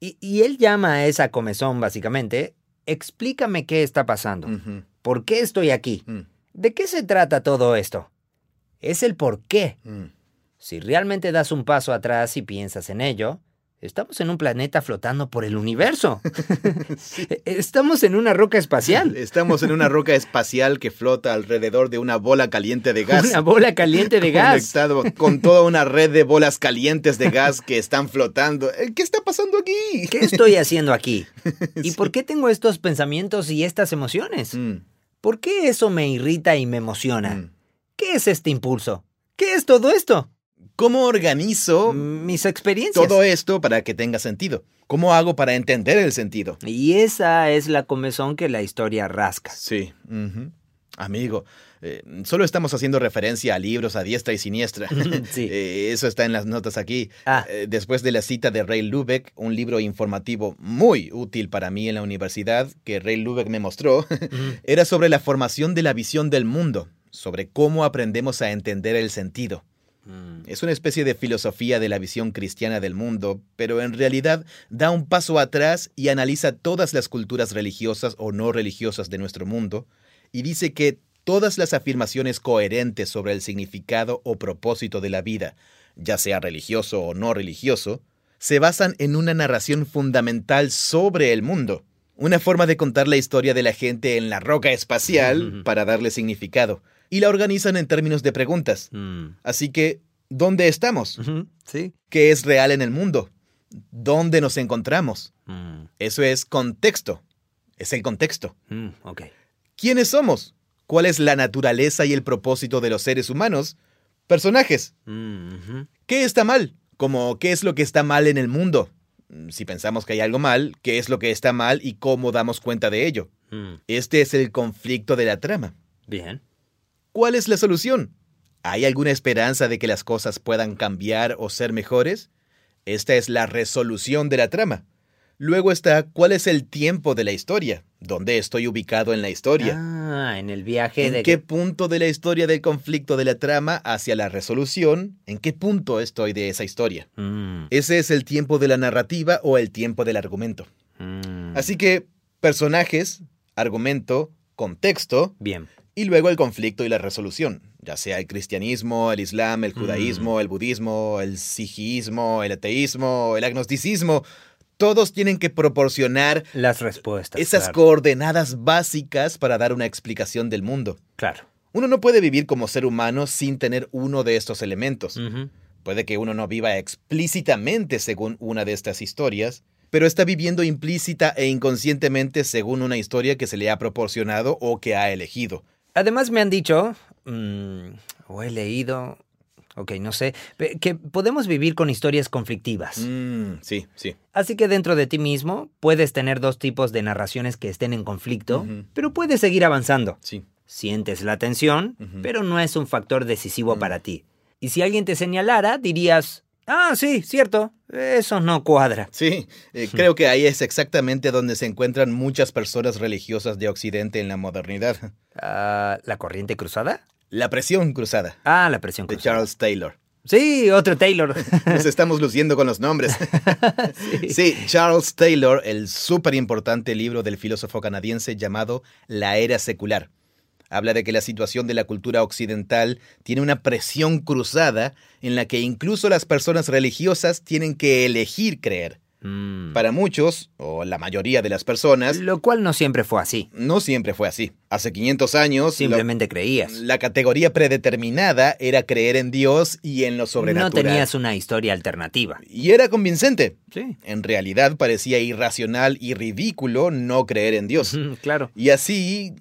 Y, y él llama a esa comezón básicamente, explícame qué está pasando. ¿Por qué estoy aquí? mm, ¿De qué se trata todo esto? Es el por qué. mm. Si realmente das un paso atrás y piensas en ello, estamos en un planeta flotando por el universo. Estamos en una roca espacial. Estamos en una roca espacial que flota alrededor de una bola caliente de gas. Una bola caliente de gas. Conectado con toda una red de bolas calientes de gas que están flotando. Eh, ¿Qué está pasando aquí? ¿Qué estoy haciendo aquí? ¿Y Sí. por qué tengo estos pensamientos y estas emociones? Mm, ¿Por qué eso me irrita y me emociona? mm. ¿Qué es este impulso? ¿Qué es todo esto? ¿Cómo organizo Mis experiencias. todo esto para que tenga sentido? ¿Cómo hago para entender el sentido? Y esa es la comezón que la historia rasca. Sí. Amigo, eh, solo estamos haciendo referencia a libros a diestra y siniestra. Sí. Eh, eso está en las notas aquí. Ah. Eh, después de la cita de Ray Lubeck, un libro informativo muy útil para mí en la universidad que Ray Lubeck me mostró, era sobre la formación de la visión del mundo, sobre cómo aprendemos a entender el sentido. Mm. Es una especie de filosofía de la visión cristiana del mundo, pero en realidad da un paso atrás y analiza todas las culturas religiosas o no religiosas de nuestro mundo, y dice que todas las afirmaciones coherentes sobre el significado o propósito de la vida, ya sea religioso o no religioso, se basan en una narración fundamental sobre el mundo, una forma de contar la historia de la gente en la roca espacial para darle significado, y la organizan en términos de preguntas. Mm. Así que, ¿dónde estamos? Sí. ¿Qué es real en el mundo? ¿Dónde nos encontramos? Mm. Eso es contexto. Es el contexto. Mm. ¿Quiénes somos? ¿Cuál es la naturaleza y el propósito de los seres humanos? Personajes. Mm. ¿Qué está mal? Como qué es lo que está mal en el mundo. si pensamos que hay algo mal, qué es lo que está mal y cómo damos cuenta de ello. Mm, Este es el conflicto de la trama. bien. ¿Cuál es la solución? ¿Hay alguna esperanza de que las cosas puedan cambiar o ser mejores? Esta es la resolución de la trama. Luego está cuál es el tiempo de la historia, dónde estoy ubicado en la historia, Ah, en el viaje en de... qué punto de la historia del conflicto de la trama hacia la resolución, en qué punto estoy de esa historia. Mm, Ese es el tiempo de la narrativa o el tiempo del argumento. mm, Así que personajes, argumento, contexto, Bien. Y luego el conflicto y la resolución, ya sea el cristianismo, el islam, el judaísmo, el budismo, el sijismo, el ateísmo, el agnosticismo, todos tienen que proporcionar Las respuestas. esas claro. coordenadas básicas para dar una explicación del mundo. Claro. Uno no puede vivir como ser humano sin tener uno de estos elementos. Puede que uno no viva explícitamente según una de estas historias, pero está viviendo implícita e inconscientemente según una historia que se le ha proporcionado o que ha elegido. Además me han dicho, mm, o he leído, ok, no sé, que podemos vivir con historias conflictivas. Mm, sí, sí. Así que dentro de ti mismo puedes tener dos tipos de narraciones que estén en conflicto, pero puedes seguir avanzando. Sí. Sientes la tensión, pero no es un factor decisivo Mm. para ti. Y si alguien te señalara, dirías, ah, sí, cierto, eso no cuadra. Sí, eh, creo que ahí es exactamente donde se encuentran muchas personas religiosas de Occidente en la modernidad. Ah, ¿La corriente cruzada? La presión cruzada Ah, la presión de cruzada. Charles Taylor. Sí, otro Taylor. Nos estamos luciendo con los nombres. Sí, Charles Taylor, el súper importante libro del filósofo canadiense llamado La Era Secular. Habla de que la situación de la cultura occidental tiene una presión cruzada en la que incluso las personas religiosas tienen que elegir creer. Mm. Para muchos, o la mayoría de las personas, Lo cual no siempre fue así. no siempre fue así. Hace 500 años, lo- Simplemente creías. la categoría predeterminada era creer en Dios y en lo No sobrenatural. tenías una historia alternativa. Y era convincente. Sí. En realidad parecía irracional y ridículo no creer en Dios. claro. Y así...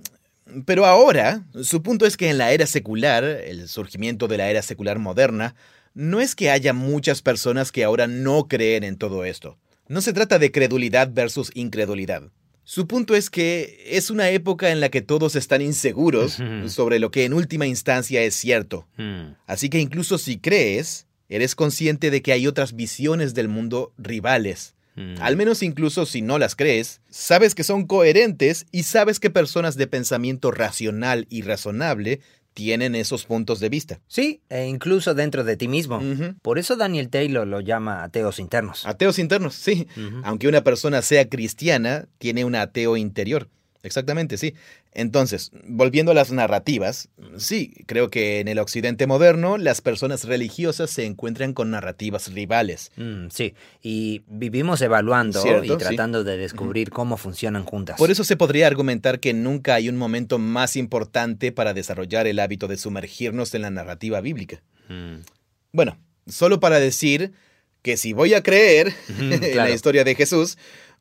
Pero ahora, su punto es que en la era secular, el surgimiento de la era secular moderna, no es que haya muchas personas que ahora no creen en todo esto. No se trata de credulidad versus incredulidad. Su punto es que es una época en la que todos están inseguros sobre lo que en última instancia es cierto. Mm. Así que incluso si crees, eres consciente de que hay otras visiones del mundo rivales. Mm. Al menos incluso si no las crees, sabes que son coherentes y sabes que personas de pensamiento racional y razonable tienen esos puntos de vista. Sí, e incluso dentro de ti mismo. Por eso Daniel Taylor lo llama ateos internos. Ateos internos, sí. Aunque una persona sea cristiana, tiene un ateo interior. Exactamente, sí. Entonces, volviendo a las narrativas, sí, creo que en el occidente moderno las personas religiosas se encuentran con narrativas rivales. Mm, sí, y vivimos evaluando Cierto, y sí. tratando de descubrir cómo funcionan juntas. Por eso se podría argumentar que nunca hay un momento más importante para desarrollar el hábito de sumergirnos en la narrativa bíblica. Mm. Bueno, solo para decir que si voy a creer en la historia de Jesús,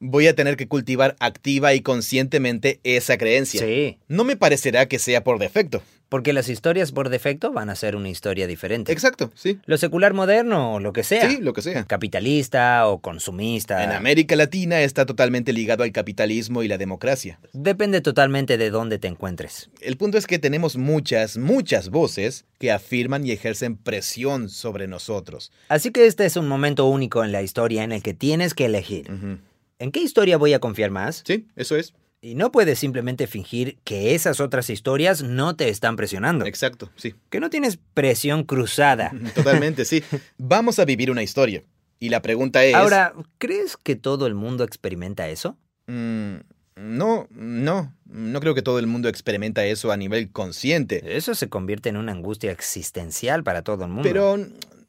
voy a tener que cultivar activa y conscientemente esa creencia. Sí, No me parecerá que sea por defecto. porque las historias por defecto van a ser una historia diferente. Exacto, sí. Lo secular moderno o lo que sea. Sí, lo que sea. Capitalista o consumista. En América Latina está totalmente ligado al capitalismo y la democracia. Depende totalmente de dónde te encuentres. El punto es que tenemos muchas, muchas voces que afirman y ejercen presión sobre nosotros. Así que este es un momento único en la historia en el que tienes que elegir. Ujú. ¿En qué historia voy a confiar más? Sí, eso es. Y no puedes simplemente fingir que esas otras historias no te están presionando. Exacto, sí. Que no tienes presión cruzada. Totalmente, sí. Vamos a vivir una historia. Y la pregunta es... Ahora, ¿crees que todo el mundo experimenta eso? mm, no, no. No creo que todo el mundo experimenta eso a nivel consciente. Eso se convierte en una angustia existencial para todo el mundo. Pero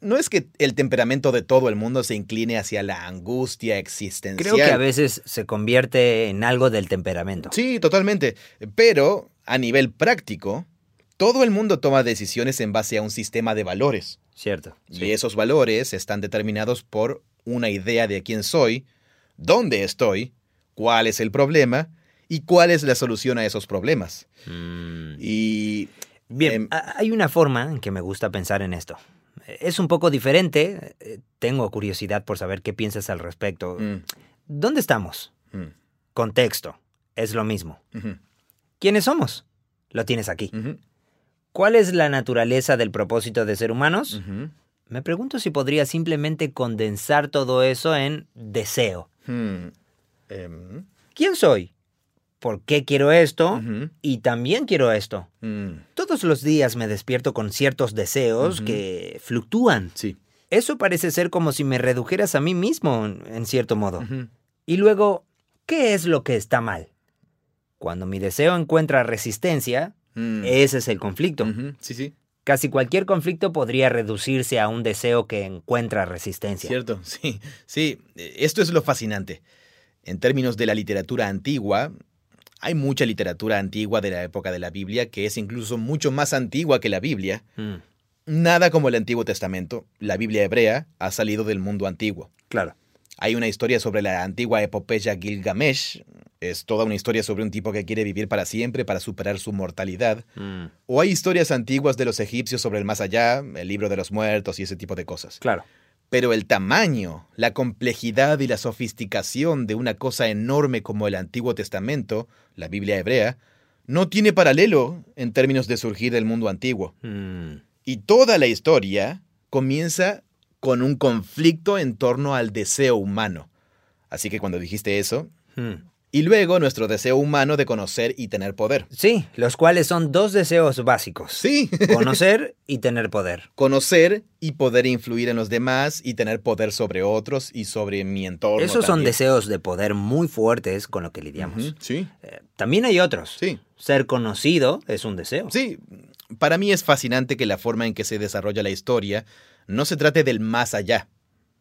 no es que el temperamento de todo el mundo se incline hacia la angustia existencial. creo que a veces se convierte en algo del temperamento. Sí, totalmente. Pero a nivel práctico, todo el mundo toma decisiones en base a un sistema de valores. Cierto. Y esos valores están determinados por una idea de quién soy, dónde estoy, cuál es el problema y cuál es la solución a esos problemas. Mm. Y Bien, em, hay una forma en que me gusta pensar en esto. Es un poco diferente. Tengo curiosidad por saber qué piensas al respecto. Mm, ¿Dónde estamos? mm, Contexto. Es lo mismo. ¿Quiénes somos? Lo tienes aquí. ¿Cuál es la naturaleza del propósito de ser humanos? Me pregunto si podría simplemente condensar todo eso en deseo. hmm, em, ¿Quién soy? ¿Por qué quiero esto? Y también quiero esto. mm, Todos los días me despierto con ciertos deseos que fluctúan. Sí. Eso parece ser como si me redujeras a mí mismo, en cierto modo. Y luego, ¿qué es lo que está mal? Cuando mi deseo encuentra resistencia, mm, ese es el conflicto. Sí, sí. Casi cualquier conflicto podría reducirse a un deseo que encuentra resistencia. Cierto, sí, sí. Esto es lo fascinante. En términos de la literatura antigua, hay mucha literatura antigua de la época de la Biblia que es incluso mucho más antigua que la Biblia. Mm, Nada como el Antiguo Testamento, la Biblia hebrea ha salido del mundo antiguo. claro. Hay una historia sobre la antigua epopeya Gilgamesh. Es toda una historia sobre un tipo que quiere vivir para siempre para superar su mortalidad. Mm, O hay historias antiguas de los egipcios sobre el más allá, el libro de los muertos y ese tipo de cosas. claro. Pero el tamaño, la complejidad y la sofisticación de una cosa enorme como el Antiguo Testamento, la Biblia hebrea, no tiene paralelo en términos de surgir del mundo antiguo. Mm, Y toda la historia comienza con un conflicto en torno al deseo humano. Así que cuando dijiste eso, mm. Y luego nuestro deseo humano de conocer y tener poder. Sí, los cuales son dos deseos básicos. Sí, Conocer y tener poder. conocer y poder influir en los demás y tener poder sobre otros y sobre mi entorno. Esos son deseos de poder muy fuertes con lo que lidiamos. Sí, Eh, también hay otros. sí. Ser conocido es un deseo. Sí, para mí es fascinante que la forma en que se desarrolla la historia no se trate del más allá.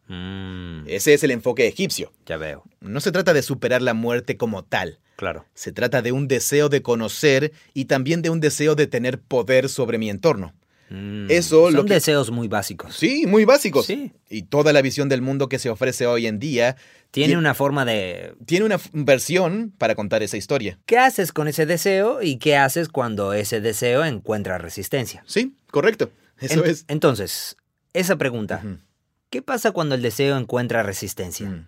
Mm, Ese es el enfoque egipcio. ya veo. No se trata de superar la muerte como tal. Claro. Se trata de un deseo de conocer y también de un deseo de tener poder sobre mi entorno. Mm, Eso lo son que- deseos muy básicos. Sí, muy básicos. Sí. Y toda la visión del mundo que se ofrece hoy en día Tiene Ti- una forma de... tiene una versión para contar esa historia. ¿Qué haces con ese deseo y qué haces cuando ese deseo encuentra resistencia? Sí, correcto. Eso En- es. Entonces, esa pregunta, ¿qué pasa cuando el deseo encuentra resistencia? mm,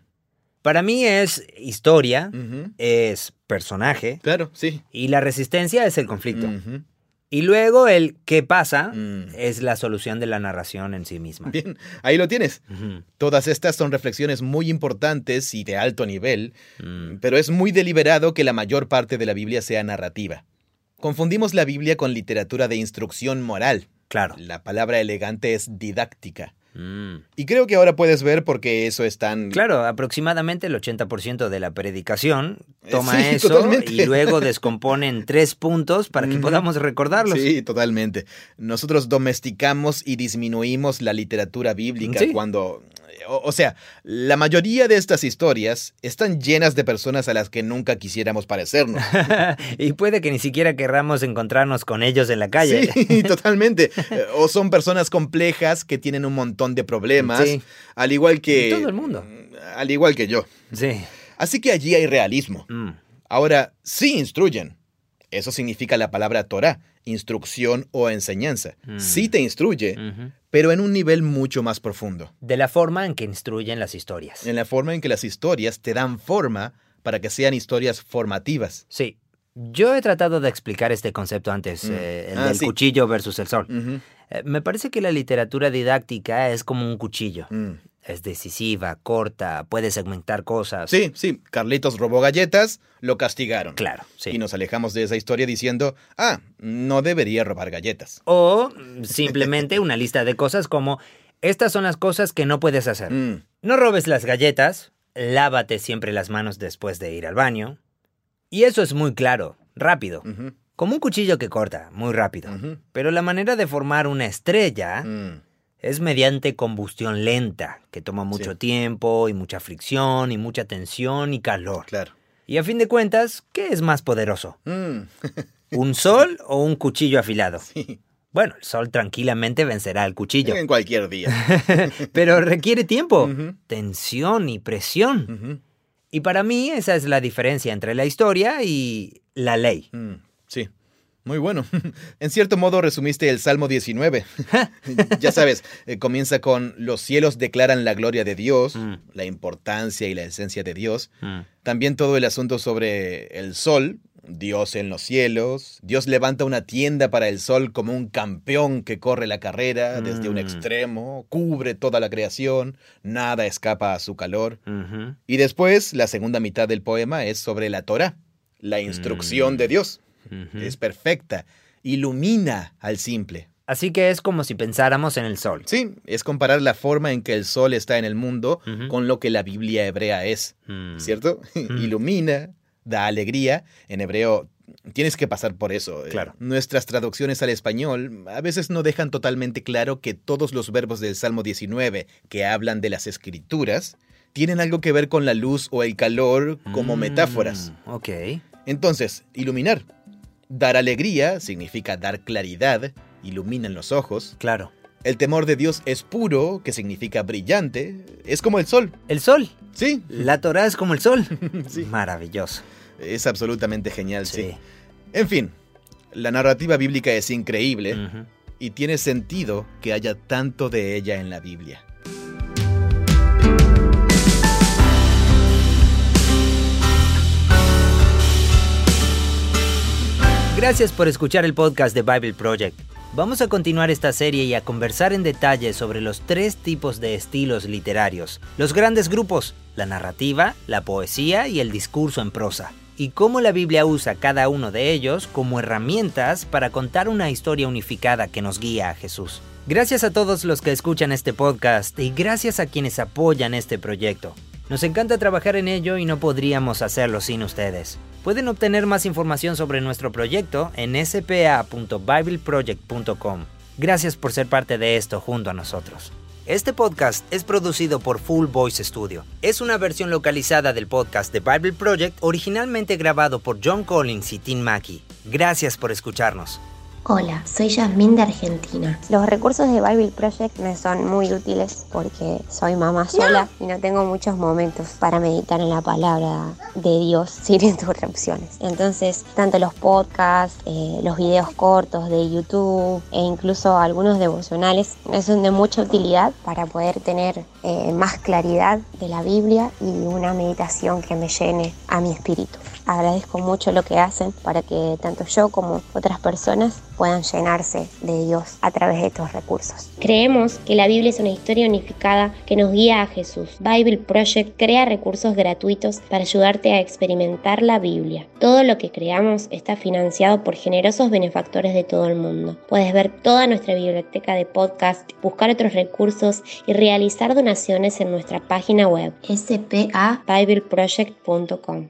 Para mí es historia, es personaje Claro, sí. y la resistencia es el conflicto. Y luego el qué pasa mm. es la solución de la narración en sí misma. Bien, ahí lo tienes. Todas estas son reflexiones muy importantes y de alto nivel, Mm, pero es muy deliberado que la mayor parte de la Biblia sea narrativa. Confundimos la Biblia con literatura de instrucción moral. Claro. La palabra elegante es didáctica. Mm. Y creo que ahora puedes ver por qué eso es tan... Claro, aproximadamente el 80% de la predicación Eh, toma sí, eso totalmente. y luego descompone en tres puntos para que podamos recordarlos. Sí, totalmente. Nosotros domesticamos y disminuimos la literatura bíblica Sí. cuando... O, o sea, la mayoría de estas historias están llenas de personas a las que nunca quisiéramos parecernos. y puede que ni siquiera querramos encontrarnos con ellos en la calle. Sí, totalmente. O son personas complejas que tienen un montón de problemas, Sí. al igual que... Todo el mundo. Al igual que yo. Sí. Así que allí hay realismo. Mm. Ahora, sí instruyen. Eso significa la palabra Torah, instrucción o enseñanza. Mm. Sí te instruye, pero en un nivel mucho más profundo. De la forma en que instruyen las historias. En la forma en que las historias te dan forma para que sean historias formativas. Sí. Yo he tratado de explicar este concepto antes, Mm. eh, el Ah, del sí. cuchillo versus el sol. Eh, me parece que la literatura didáctica es como un cuchillo. Mm. Es decisiva, corta, puede segmentar cosas. Sí, sí, Carlitos robó galletas, lo castigaron. Claro, sí. Y nos alejamos de esa historia diciendo, ah, no debería robar galletas. O mm, simplemente una lista de cosas como, estas son las cosas que no puedes hacer. Mm, No robes las galletas, lávate siempre las manos después de ir al baño. Y eso es muy claro, rápido, como un cuchillo que corta, muy rápido. Pero la manera de formar una estrella mm. Es mediante combustión lenta, que toma mucho Sí. tiempo y mucha fricción y mucha tensión y calor. Claro. Y a fin de cuentas, ¿qué es más poderoso? Mm, ¿Un sol o un cuchillo afilado? sí, Bueno, el sol tranquilamente vencerá al cuchillo, en cualquier día. pero requiere tiempo, tensión y presión. Y para mí esa es la diferencia entre la historia y la ley. mm, Sí, Muy bueno. En cierto modo resumiste el Salmo 19. ya sabes, eh, comienza con los cielos declaran la gloria de Dios, Mm. la importancia y la esencia de Dios. Mm. También todo el asunto sobre el sol, Dios en los cielos. Dios levanta una tienda para el sol como un campeón que corre la carrera desde un Mm. extremo, cubre toda la creación, nada escapa a su calor. Y después, la segunda mitad del poema es sobre la Torah, la instrucción de Dios. Es perfecta, ilumina al simple. Así que es como si pensáramos en el sol. Sí, es comparar la forma en que el sol está en el mundo con lo que la Biblia hebrea es, Mm. ¿cierto? ilumina, da alegría. En hebreo tienes que pasar por eso. Eh, Claro. Nuestras traducciones al español a veces no dejan totalmente claro que todos los verbos del Salmo 19 que hablan de las escrituras tienen algo que ver con la luz o el calor como Mm, metáforas. Ok. Entonces, iluminar. Dar alegría significa dar claridad, iluminan los ojos. Claro. El temor de Dios es puro, que significa brillante. Es como el sol. El sol. Sí, La Torah es como el sol. Sí. Maravilloso. es absolutamente genial, sí. Sí. En fin, la narrativa bíblica es increíble y tiene sentido que haya tanto de ella en la Biblia. Gracias por escuchar el podcast de Bible Project. Vamos a continuar esta serie y a conversar en detalle sobre los tres tipos de estilos literarios, los grandes grupos, la narrativa, la poesía y el discurso en prosa, y cómo la Biblia usa cada uno de ellos como herramientas para contar una historia unificada que nos guía a Jesús. Gracias a todos los que escuchan este podcast y gracias a quienes apoyan este proyecto. Nos encanta trabajar en ello y no podríamos hacerlo sin ustedes. Pueden obtener más información sobre nuestro proyecto en spa.bibleproject.com. Gracias por ser parte de esto junto a nosotros. Este podcast es producido por Full Voice Studio. Es una versión localizada del podcast de Bible Project originalmente grabado por John Collins y Tim Mackey. Gracias por escucharnos. Hola, soy Yasmín de Argentina. Los recursos de Bible Project me son muy útiles porque soy mamá sola y no tengo muchos momentos para meditar en la palabra de Dios sin interrupciones. Entonces, tanto los podcasts, eh, los videos cortos de YouTube e incluso algunos devocionales me son de mucha utilidad para poder tener eh, más claridad de la Biblia y una meditación que me llene a mi espíritu. Agradezco mucho lo que hacen para que tanto yo como otras personas puedan llenarse de Dios a través de estos recursos. Creemos que la Biblia es una historia unificada que nos guía a Jesús. Bible Project crea recursos gratuitos para ayudarte a experimentar la Biblia. Todo lo que creamos está financiado por generosos benefactores de todo el mundo. Puedes ver toda nuestra biblioteca de podcast, buscar otros recursos y realizar donaciones en nuestra página web SPA bibleproject.com.